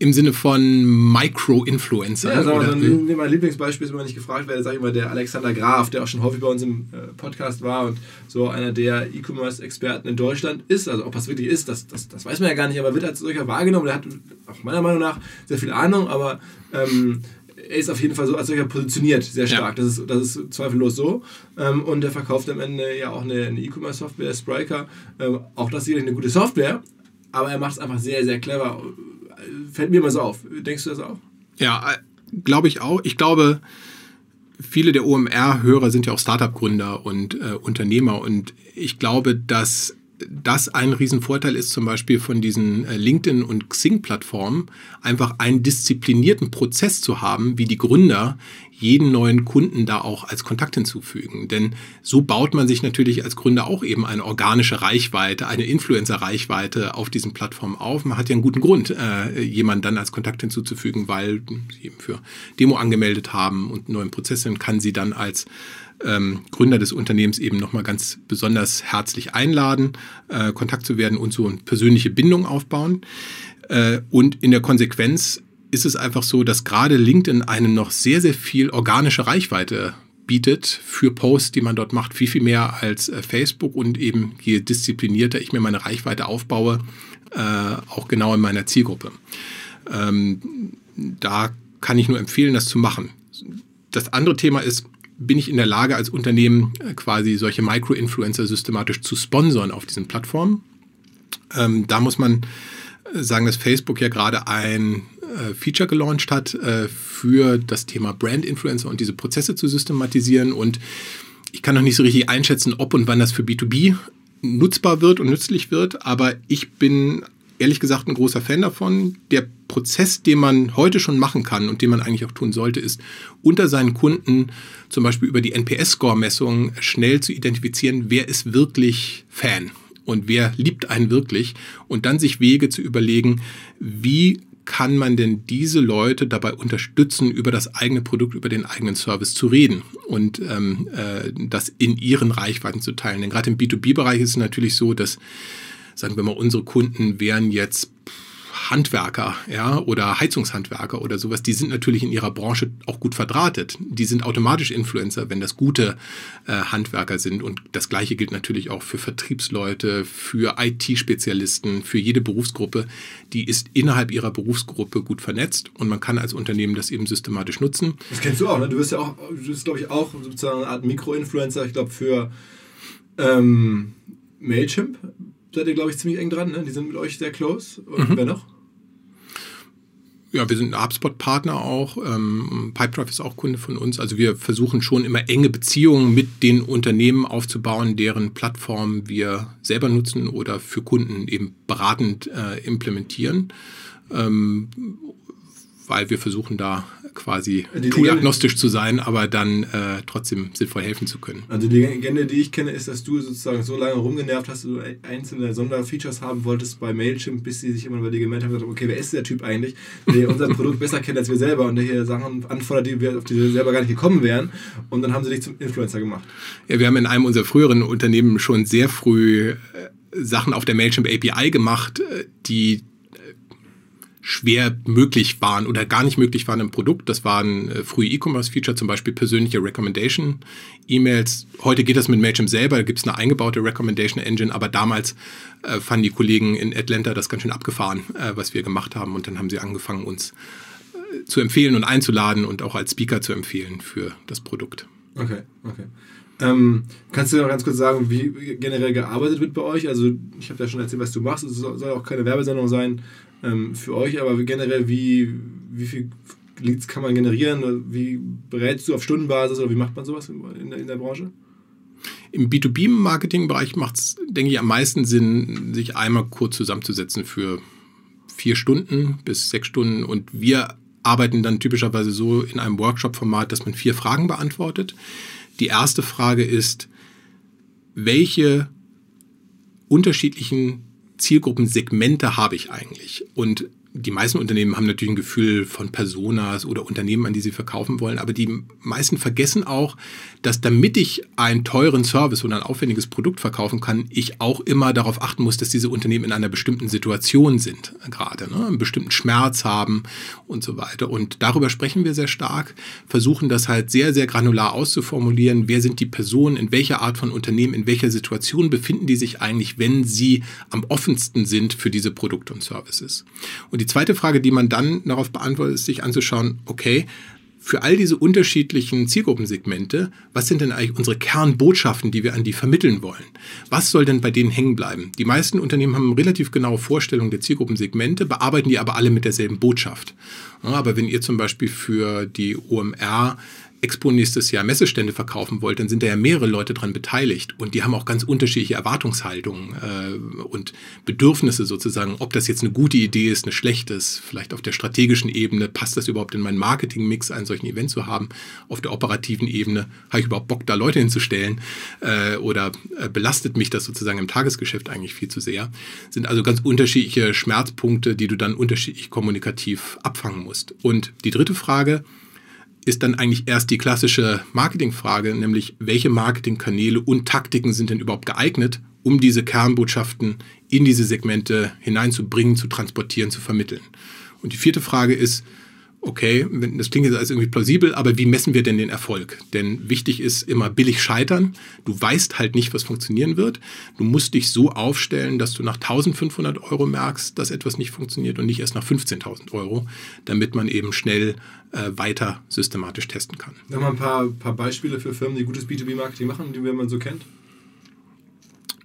Im Sinne von Micro-Influencer. Ja, sagen wir so, mein Lieblingsbeispiel ist, wenn ich gefragt werde, sage ich mal, der Alexander Graf, der auch schon häufig bei uns im äh, Podcast war und so einer der E-Commerce-Experten in Deutschland ist. Also ob das wirklich ist, das, das, das weiß man ja gar nicht, aber wird als solcher wahrgenommen. Der hat auch meiner Meinung nach sehr viel Ahnung, aber ähm, er ist auf jeden Fall so als solcher positioniert, sehr stark. Ja. Das, ist, das ist zweifellos so. Ähm, und er verkauft am Ende ja auch eine, eine E-Commerce-Software, Spriker. Ähm, auch das ist sicherlich eine gute Software, aber er macht es einfach sehr, sehr clever fällt mir mal so auf. Denkst du das auch? Ja, äh, glaube ich auch. Ich glaube, viele der OMR-Hörer sind ja auch Startup-Gründer und äh, Unternehmer und ich glaube, dass das ein Riesenvorteil ist, zum Beispiel von diesen äh, LinkedIn- und Xing-Plattformen, einfach einen disziplinierten Prozess zu haben, wie die Gründer jeden neuen Kunden da auch als Kontakt hinzufügen. Denn so baut man sich natürlich als Gründer auch eben eine organische Reichweite, eine Influencer-Reichweite auf diesen Plattformen auf. Man hat ja einen guten Grund, äh, jemanden dann als Kontakt hinzuzufügen, weil sie eben für Demo angemeldet haben und einen neuen Prozess sind, kann sie dann als ähm, Gründer des Unternehmens eben nochmal ganz besonders herzlich einladen, äh, Kontakt zu werden und so eine persönliche Bindung aufbauen. Äh, und in der Konsequenz ist es einfach so, dass gerade LinkedIn einem noch sehr, sehr viel organische Reichweite bietet für Posts, die man dort macht, viel, viel mehr als äh, Facebook und eben je disziplinierter ich mir meine Reichweite aufbaue, äh, auch genau in meiner Zielgruppe. Ähm, da kann ich nur empfehlen, das zu machen. Das andere Thema ist, bin ich in der Lage, als Unternehmen äh, quasi solche Micro-Influencer systematisch zu sponsern auf diesen Plattformen? Ähm, da muss man äh, sagen, dass Facebook ja gerade ein äh, Feature gelauncht hat äh, für das Thema Brand Influencer und diese Prozesse zu systematisieren. Und ich kann noch nicht so richtig einschätzen, ob und wann das für B2B nutzbar wird und nützlich wird, aber ich bin ehrlich gesagt ein großer Fan davon. Der Prozess, den man heute schon machen kann und den man eigentlich auch tun sollte, ist unter seinen Kunden zum Beispiel über die NPS-Score-Messung schnell zu identifizieren, wer ist wirklich Fan und wer liebt einen wirklich und dann sich Wege zu überlegen, wie kann man denn diese Leute dabei unterstützen, über das eigene Produkt, über den eigenen Service zu reden und ähm, äh, das in ihren Reichweiten zu teilen? Denn gerade im B2B-Bereich ist es natürlich so, dass sagen wir mal, unsere Kunden wären jetzt Handwerker, ja, oder Heizungshandwerker oder sowas, die sind natürlich in ihrer Branche auch gut verdrahtet. Die sind automatisch Influencer, wenn das gute äh, Handwerker sind. Und das Gleiche gilt natürlich auch für Vertriebsleute, für IT-Spezialisten, für jede Berufsgruppe. Die ist innerhalb ihrer Berufsgruppe gut vernetzt und man kann als Unternehmen das eben systematisch nutzen. Das kennst du auch, ne? Du bist ja auch, du bist, glaube ich, auch sozusagen eine Art Mikro-Influencer, ich glaube, für ähm, Mailchimp seid ihr, glaube ich, ziemlich eng dran. Ne? Die sind mit euch sehr close. Und mhm. wer noch? Ja, wir sind ein HubSpot-Partner auch. Ähm, Pipedrive ist auch Kunde von uns. Also wir versuchen schon immer enge Beziehungen mit den Unternehmen aufzubauen, deren Plattformen wir selber nutzen oder für Kunden eben beratend äh, implementieren. Ähm, weil wir versuchen da quasi toolagnostisch zu sein, aber dann äh, trotzdem sinnvoll helfen zu können. Also die Legende, die ich kenne, ist, dass du sozusagen so lange rumgenervt hast, dass du einzelne Sonderfeatures haben wolltest bei Mailchimp, bis sie sich immer bei dir gemeldet haben und gesagt okay, wer ist der Typ eigentlich, der unser Produkt besser kennt als wir selber und der hier Sachen anfordert, die wir, auf die wir selber gar nicht gekommen wären und dann haben sie dich zum Influencer gemacht. Ja, wir haben in einem unserer früheren Unternehmen schon sehr früh äh, Sachen auf der Mailchimp API gemacht, äh, die schwer möglich waren oder gar nicht möglich waren im Produkt. Das waren äh, frühe E-Commerce-Feature, zum Beispiel persönliche Recommendation-E-Mails. Heute geht das mit Mailchimp selber, da gibt es eine eingebaute Recommendation-Engine, aber damals äh, fanden die Kollegen in Atlanta das ganz schön abgefahren, äh, was wir gemacht haben. Und dann haben sie angefangen, uns äh, zu empfehlen und einzuladen und auch als Speaker zu empfehlen für das Produkt. Okay, okay. Ähm, kannst du noch ganz kurz sagen, wie generell gearbeitet wird bei euch? Also ich habe ja schon erzählt, was du machst. Es soll auch keine Werbesendung sein ähm, für euch, aber generell, wie, wie viel Leads kann man generieren? Wie berätst du auf Stundenbasis oder wie macht man sowas in der, in der Branche? Im B2B-Marketing-Bereich macht es, denke ich, am meisten Sinn, sich einmal kurz zusammenzusetzen für vier Stunden bis sechs Stunden. Und wir arbeiten dann typischerweise so in einem Workshop-Format, dass man vier Fragen beantwortet. Die erste Frage ist, welche unterschiedlichen Zielgruppensegmente habe ich eigentlich? Und die meisten Unternehmen haben natürlich ein Gefühl von Personas oder Unternehmen, an die sie verkaufen wollen, aber die meisten vergessen auch, dass damit ich einen teuren Service oder ein aufwendiges Produkt verkaufen kann, ich auch immer darauf achten muss, dass diese Unternehmen in einer bestimmten Situation sind, gerade, ne? einen bestimmten Schmerz haben und so weiter. Und darüber sprechen wir sehr stark, versuchen das halt sehr, sehr granular auszuformulieren. Wer sind die Personen, in welcher Art von Unternehmen, in welcher Situation befinden die sich eigentlich, wenn sie am offensten sind für diese Produkte und Services? Und die zweite Frage, die man dann darauf beantwortet, ist sich anzuschauen, okay, für all diese unterschiedlichen Zielgruppensegmente, was sind denn eigentlich unsere Kernbotschaften, die wir an die vermitteln wollen? Was soll denn bei denen hängen bleiben? Die meisten Unternehmen haben relativ genaue Vorstellung der Zielgruppensegmente, bearbeiten die aber alle mit derselben Botschaft. aber wenn ihr zum Beispiel für die OMR Expo nächstes Jahr Messestände verkaufen wollt, dann sind da ja mehrere Leute dran beteiligt und die haben auch ganz unterschiedliche Erwartungshaltungen äh, und Bedürfnisse sozusagen, ob das jetzt eine gute Idee ist, eine schlechte ist, vielleicht auf der strategischen Ebene, passt das überhaupt in meinen Marketingmix, einen solchen Event zu haben, auf der operativen Ebene, habe ich überhaupt Bock, da Leute hinzustellen äh, oder äh, belastet mich das sozusagen im Tagesgeschäft eigentlich viel zu sehr, sind also ganz unterschiedliche Schmerzpunkte, die du dann unterschiedlich kommunikativ abfangen musst. Und die dritte Frage, ist dann eigentlich erst die klassische Marketingfrage, nämlich welche Marketingkanäle und Taktiken sind denn überhaupt geeignet, um diese Kernbotschaften in diese Segmente hineinzubringen, zu transportieren, zu vermitteln. Und die vierte Frage ist, okay, das klingt jetzt als irgendwie plausibel, aber wie messen wir denn den Erfolg? Denn wichtig ist immer billig scheitern. Du weißt halt nicht, was funktionieren wird. Du musst dich so aufstellen, dass du nach 1500 Euro merkst, dass etwas nicht funktioniert und nicht erst nach 15.000 Euro, damit man eben schnell äh, weiter systematisch testen kann. Noch mal ein paar, paar Beispiele für Firmen, die gutes B2B-Marketing machen, die man so kennt.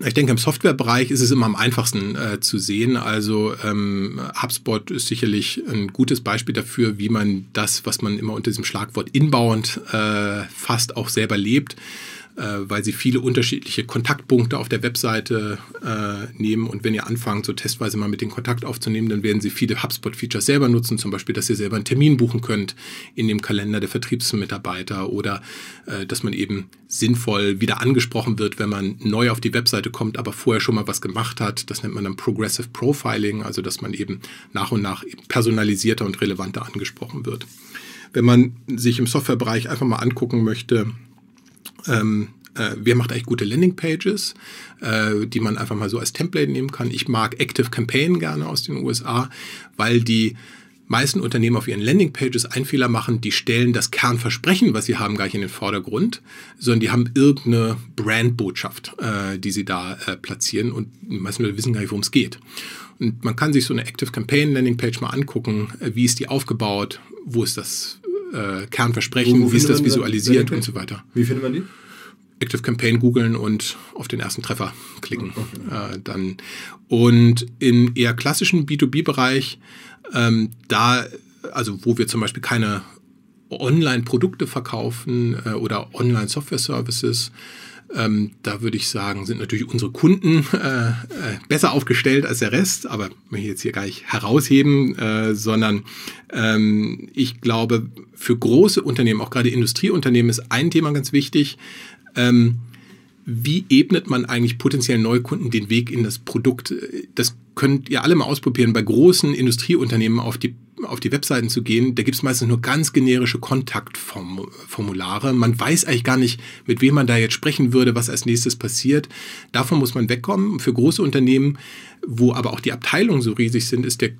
Ich denke, im Softwarebereich ist es immer am einfachsten äh, zu sehen. Also ähm, HubSpot ist sicherlich ein gutes Beispiel dafür, wie man das, was man immer unter diesem Schlagwort inbound äh, fast auch selber lebt. Äh, weil sie viele unterschiedliche Kontaktpunkte auf der Webseite äh, nehmen. Und wenn ihr anfangt, so testweise mal mit den Kontakt aufzunehmen, dann werden sie viele HubSpot-Features selber nutzen, zum Beispiel, dass ihr selber einen Termin buchen könnt in dem Kalender der Vertriebsmitarbeiter oder äh, dass man eben sinnvoll wieder angesprochen wird, wenn man neu auf die Webseite kommt, aber vorher schon mal was gemacht hat. Das nennt man dann Progressive Profiling, also dass man eben nach und nach personalisierter und relevanter angesprochen wird. Wenn man sich im Softwarebereich einfach mal angucken möchte, ähm, äh, wer macht eigentlich gute Landingpages, äh, die man einfach mal so als Template nehmen kann. Ich mag Active Campaign gerne aus den USA, weil die meisten Unternehmen auf ihren Landingpages einen Fehler machen, die stellen das Kernversprechen, was sie haben, gar nicht in den Vordergrund, sondern die haben irgendeine Brandbotschaft, äh, die sie da äh, platzieren und die meisten Leute wissen gar nicht, worum es geht. Und man kann sich so eine Active Campaign Landingpage mal angucken, äh, wie ist die aufgebaut, wo ist das äh, Kernversprechen, wie ist das visualisiert und so weiter. Wie findet man die? Active Campaign googeln und auf den ersten Treffer klicken. Okay. Äh, dann. Und im eher klassischen B2B-Bereich, ähm, da, also wo wir zum Beispiel keine Online-Produkte verkaufen äh, oder Online-Software-Services, ähm, da würde ich sagen, sind natürlich unsere Kunden äh, äh, besser aufgestellt als der Rest, aber möchte ich jetzt hier gar nicht herausheben, äh, sondern ähm, ich glaube, für große Unternehmen, auch gerade Industrieunternehmen, ist ein Thema ganz wichtig. Ähm, wie ebnet man eigentlich potenziellen Neukunden den Weg in das Produkt? Das könnt ihr alle mal ausprobieren, bei großen Industrieunternehmen auf die auf die Webseiten zu gehen, da gibt es meistens nur ganz generische Kontaktformulare. Man weiß eigentlich gar nicht, mit wem man da jetzt sprechen würde, was als nächstes passiert. Davon muss man wegkommen. Für große Unternehmen, wo aber auch die Abteilungen so riesig sind, ist der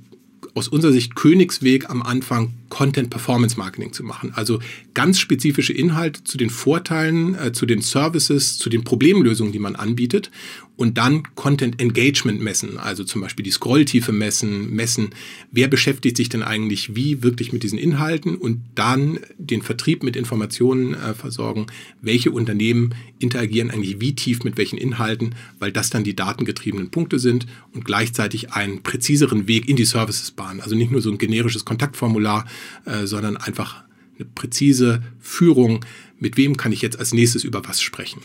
aus unserer Sicht Königsweg am Anfang Content Performance Marketing zu machen. Also ganz spezifische Inhalte zu den Vorteilen, äh, zu den Services, zu den Problemlösungen, die man anbietet und dann Content Engagement messen, also zum Beispiel die Scrolltiefe messen, messen, wer beschäftigt sich denn eigentlich wie wirklich mit diesen Inhalten und dann den Vertrieb mit Informationen äh, versorgen, welche Unternehmen interagieren eigentlich wie tief mit welchen Inhalten, weil das dann die datengetriebenen Punkte sind und gleichzeitig einen präziseren Weg in die Services bahnen. Also nicht nur so ein generisches Kontaktformular, äh, sondern einfach eine präzise Führung, mit wem kann ich jetzt als nächstes über was sprechen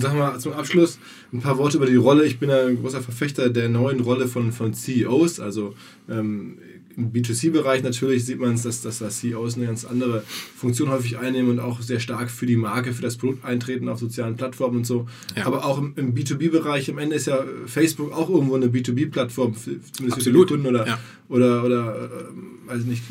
sag mal zum Abschluss ein paar Worte über die Rolle. Ich bin ein großer Verfechter der neuen Rolle von, von CEOs. Also ähm, im B2C-Bereich natürlich sieht man es, dass, dass da CEOs eine ganz andere Funktion häufig einnehmen und auch sehr stark für die Marke, für das Produkt eintreten auf sozialen Plattformen und so. Ja. Aber auch im, im B2B-Bereich, am Ende ist ja Facebook auch irgendwo eine B2B-Plattform, zumindest Absolut. für die Kunden oder, ja. oder, oder äh, weiß nicht,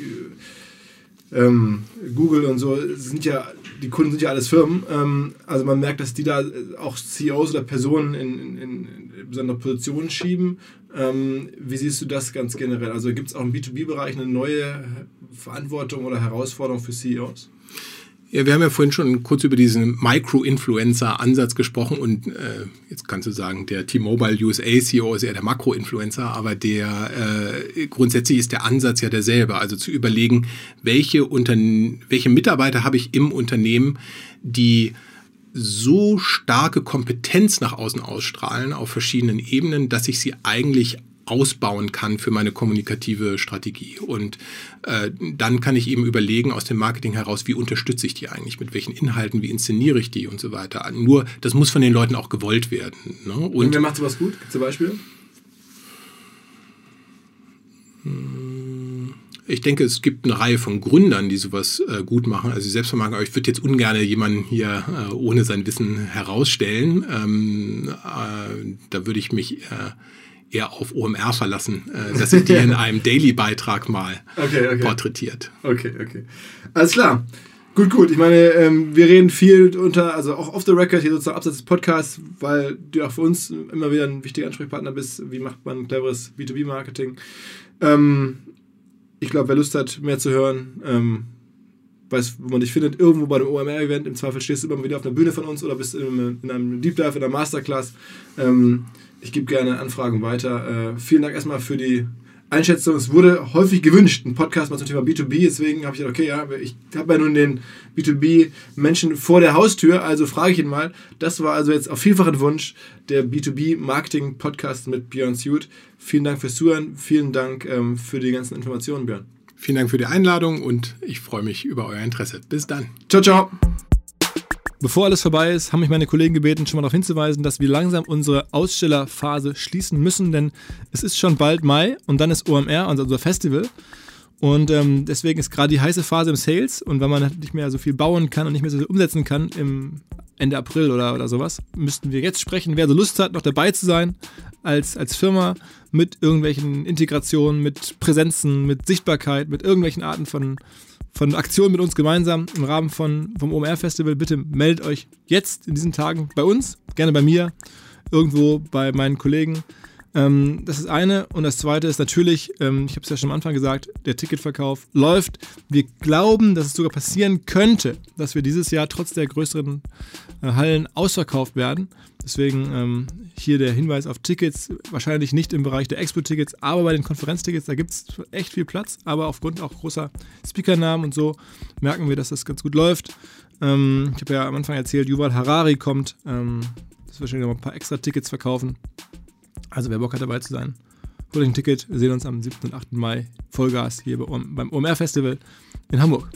ähm, Google und so sind ja, die Kunden sind ja alles Firmen. Ähm, also man merkt, dass die da auch CEOs oder Personen in, in, in besondere Positionen schieben. Ähm, wie siehst du das ganz generell? Also gibt es auch im B2B-Bereich eine neue Verantwortung oder Herausforderung für CEOs? Ja, wir haben ja vorhin schon kurz über diesen Micro-Influencer-Ansatz gesprochen und äh, jetzt kannst du sagen, der T-Mobile USA CEO ist eher der Makro-Influencer, aber der äh, grundsätzlich ist der Ansatz ja derselbe. Also zu überlegen, welche, Unterne welche Mitarbeiter habe ich im Unternehmen, die so starke Kompetenz nach außen ausstrahlen auf verschiedenen Ebenen, dass ich sie eigentlich ausbauen kann für meine kommunikative Strategie. Und äh, dann kann ich eben überlegen aus dem Marketing heraus, wie unterstütze ich die eigentlich, mit welchen Inhalten, wie inszeniere ich die und so weiter. Nur, das muss von den Leuten auch gewollt werden. Ne? Und, und wer macht sowas gut? Beispiele? Hm, ich denke, es gibt eine Reihe von Gründern, die sowas äh, gut machen. Also Selbstvermarktung, aber ich würde jetzt ungern jemanden hier äh, ohne sein Wissen herausstellen. Ähm, äh, da würde ich mich äh, eher auf OMR verlassen, äh, dass ihr die in einem Daily-Beitrag mal okay, okay. porträtiert. Okay, okay. Alles klar. Gut, gut. Ich meine, ähm, wir reden viel unter, also auch off the record hier sozusagen abseits des Podcasts, weil du auch für uns immer wieder ein wichtiger Ansprechpartner bist. Wie macht man cleveres B2B-Marketing? Ähm, ich glaube, wer Lust hat, mehr zu hören, ähm, weiß, wo man dich findet, irgendwo bei dem OMR-Event. Im Zweifel stehst du immer wieder auf einer Bühne von uns oder bist in, in einem Deep Dive, in einer Masterclass. Ähm, ich gebe gerne Anfragen weiter. Äh, vielen Dank erstmal für die Einschätzung. Es wurde häufig gewünscht, ein Podcast mal zum Thema B2B. Deswegen habe ich gedacht, okay, ja, ich habe ja nun den B2B-Menschen vor der Haustür, also frage ich ihn mal. Das war also jetzt auf vielfachen Wunsch der B2B-Marketing-Podcast mit Björn Suit. Vielen Dank fürs Zuhören. Vielen Dank ähm, für die ganzen Informationen, Björn. Vielen Dank für die Einladung und ich freue mich über euer Interesse. Bis dann. Ciao, ciao. Bevor alles vorbei ist, haben mich meine Kollegen gebeten, schon mal darauf hinzuweisen, dass wir langsam unsere Ausstellerphase schließen müssen, denn es ist schon bald Mai und dann ist OMR, also unser Festival. Und ähm, deswegen ist gerade die heiße Phase im Sales und weil man nicht mehr so viel bauen kann und nicht mehr so viel umsetzen kann im Ende April oder, oder sowas, müssten wir jetzt sprechen, wer so Lust hat, noch dabei zu sein als, als Firma mit irgendwelchen Integrationen, mit Präsenzen, mit Sichtbarkeit, mit irgendwelchen Arten von von Aktionen mit uns gemeinsam im Rahmen von, vom OMR-Festival. Bitte meldet euch jetzt in diesen Tagen bei uns, gerne bei mir, irgendwo bei meinen Kollegen. Ähm, das ist eine. Und das zweite ist natürlich, ähm, ich habe es ja schon am Anfang gesagt, der Ticketverkauf läuft. Wir glauben, dass es sogar passieren könnte, dass wir dieses Jahr trotz der größeren äh, Hallen ausverkauft werden. Deswegen ähm, hier der Hinweis auf Tickets, wahrscheinlich nicht im Bereich der Expo-Tickets, aber bei den Konferenztickets, da gibt es echt viel Platz, aber aufgrund auch großer Speakernamen und so merken wir, dass das ganz gut läuft. Ähm, ich habe ja am Anfang erzählt, Yuval Harari kommt, ähm, das wahrscheinlich noch ein paar extra Tickets verkaufen. Also wer Bock hat dabei zu sein, holt euch ein Ticket. Wir sehen uns am 7. und 8. Mai Vollgas hier beim OMR Festival in Hamburg.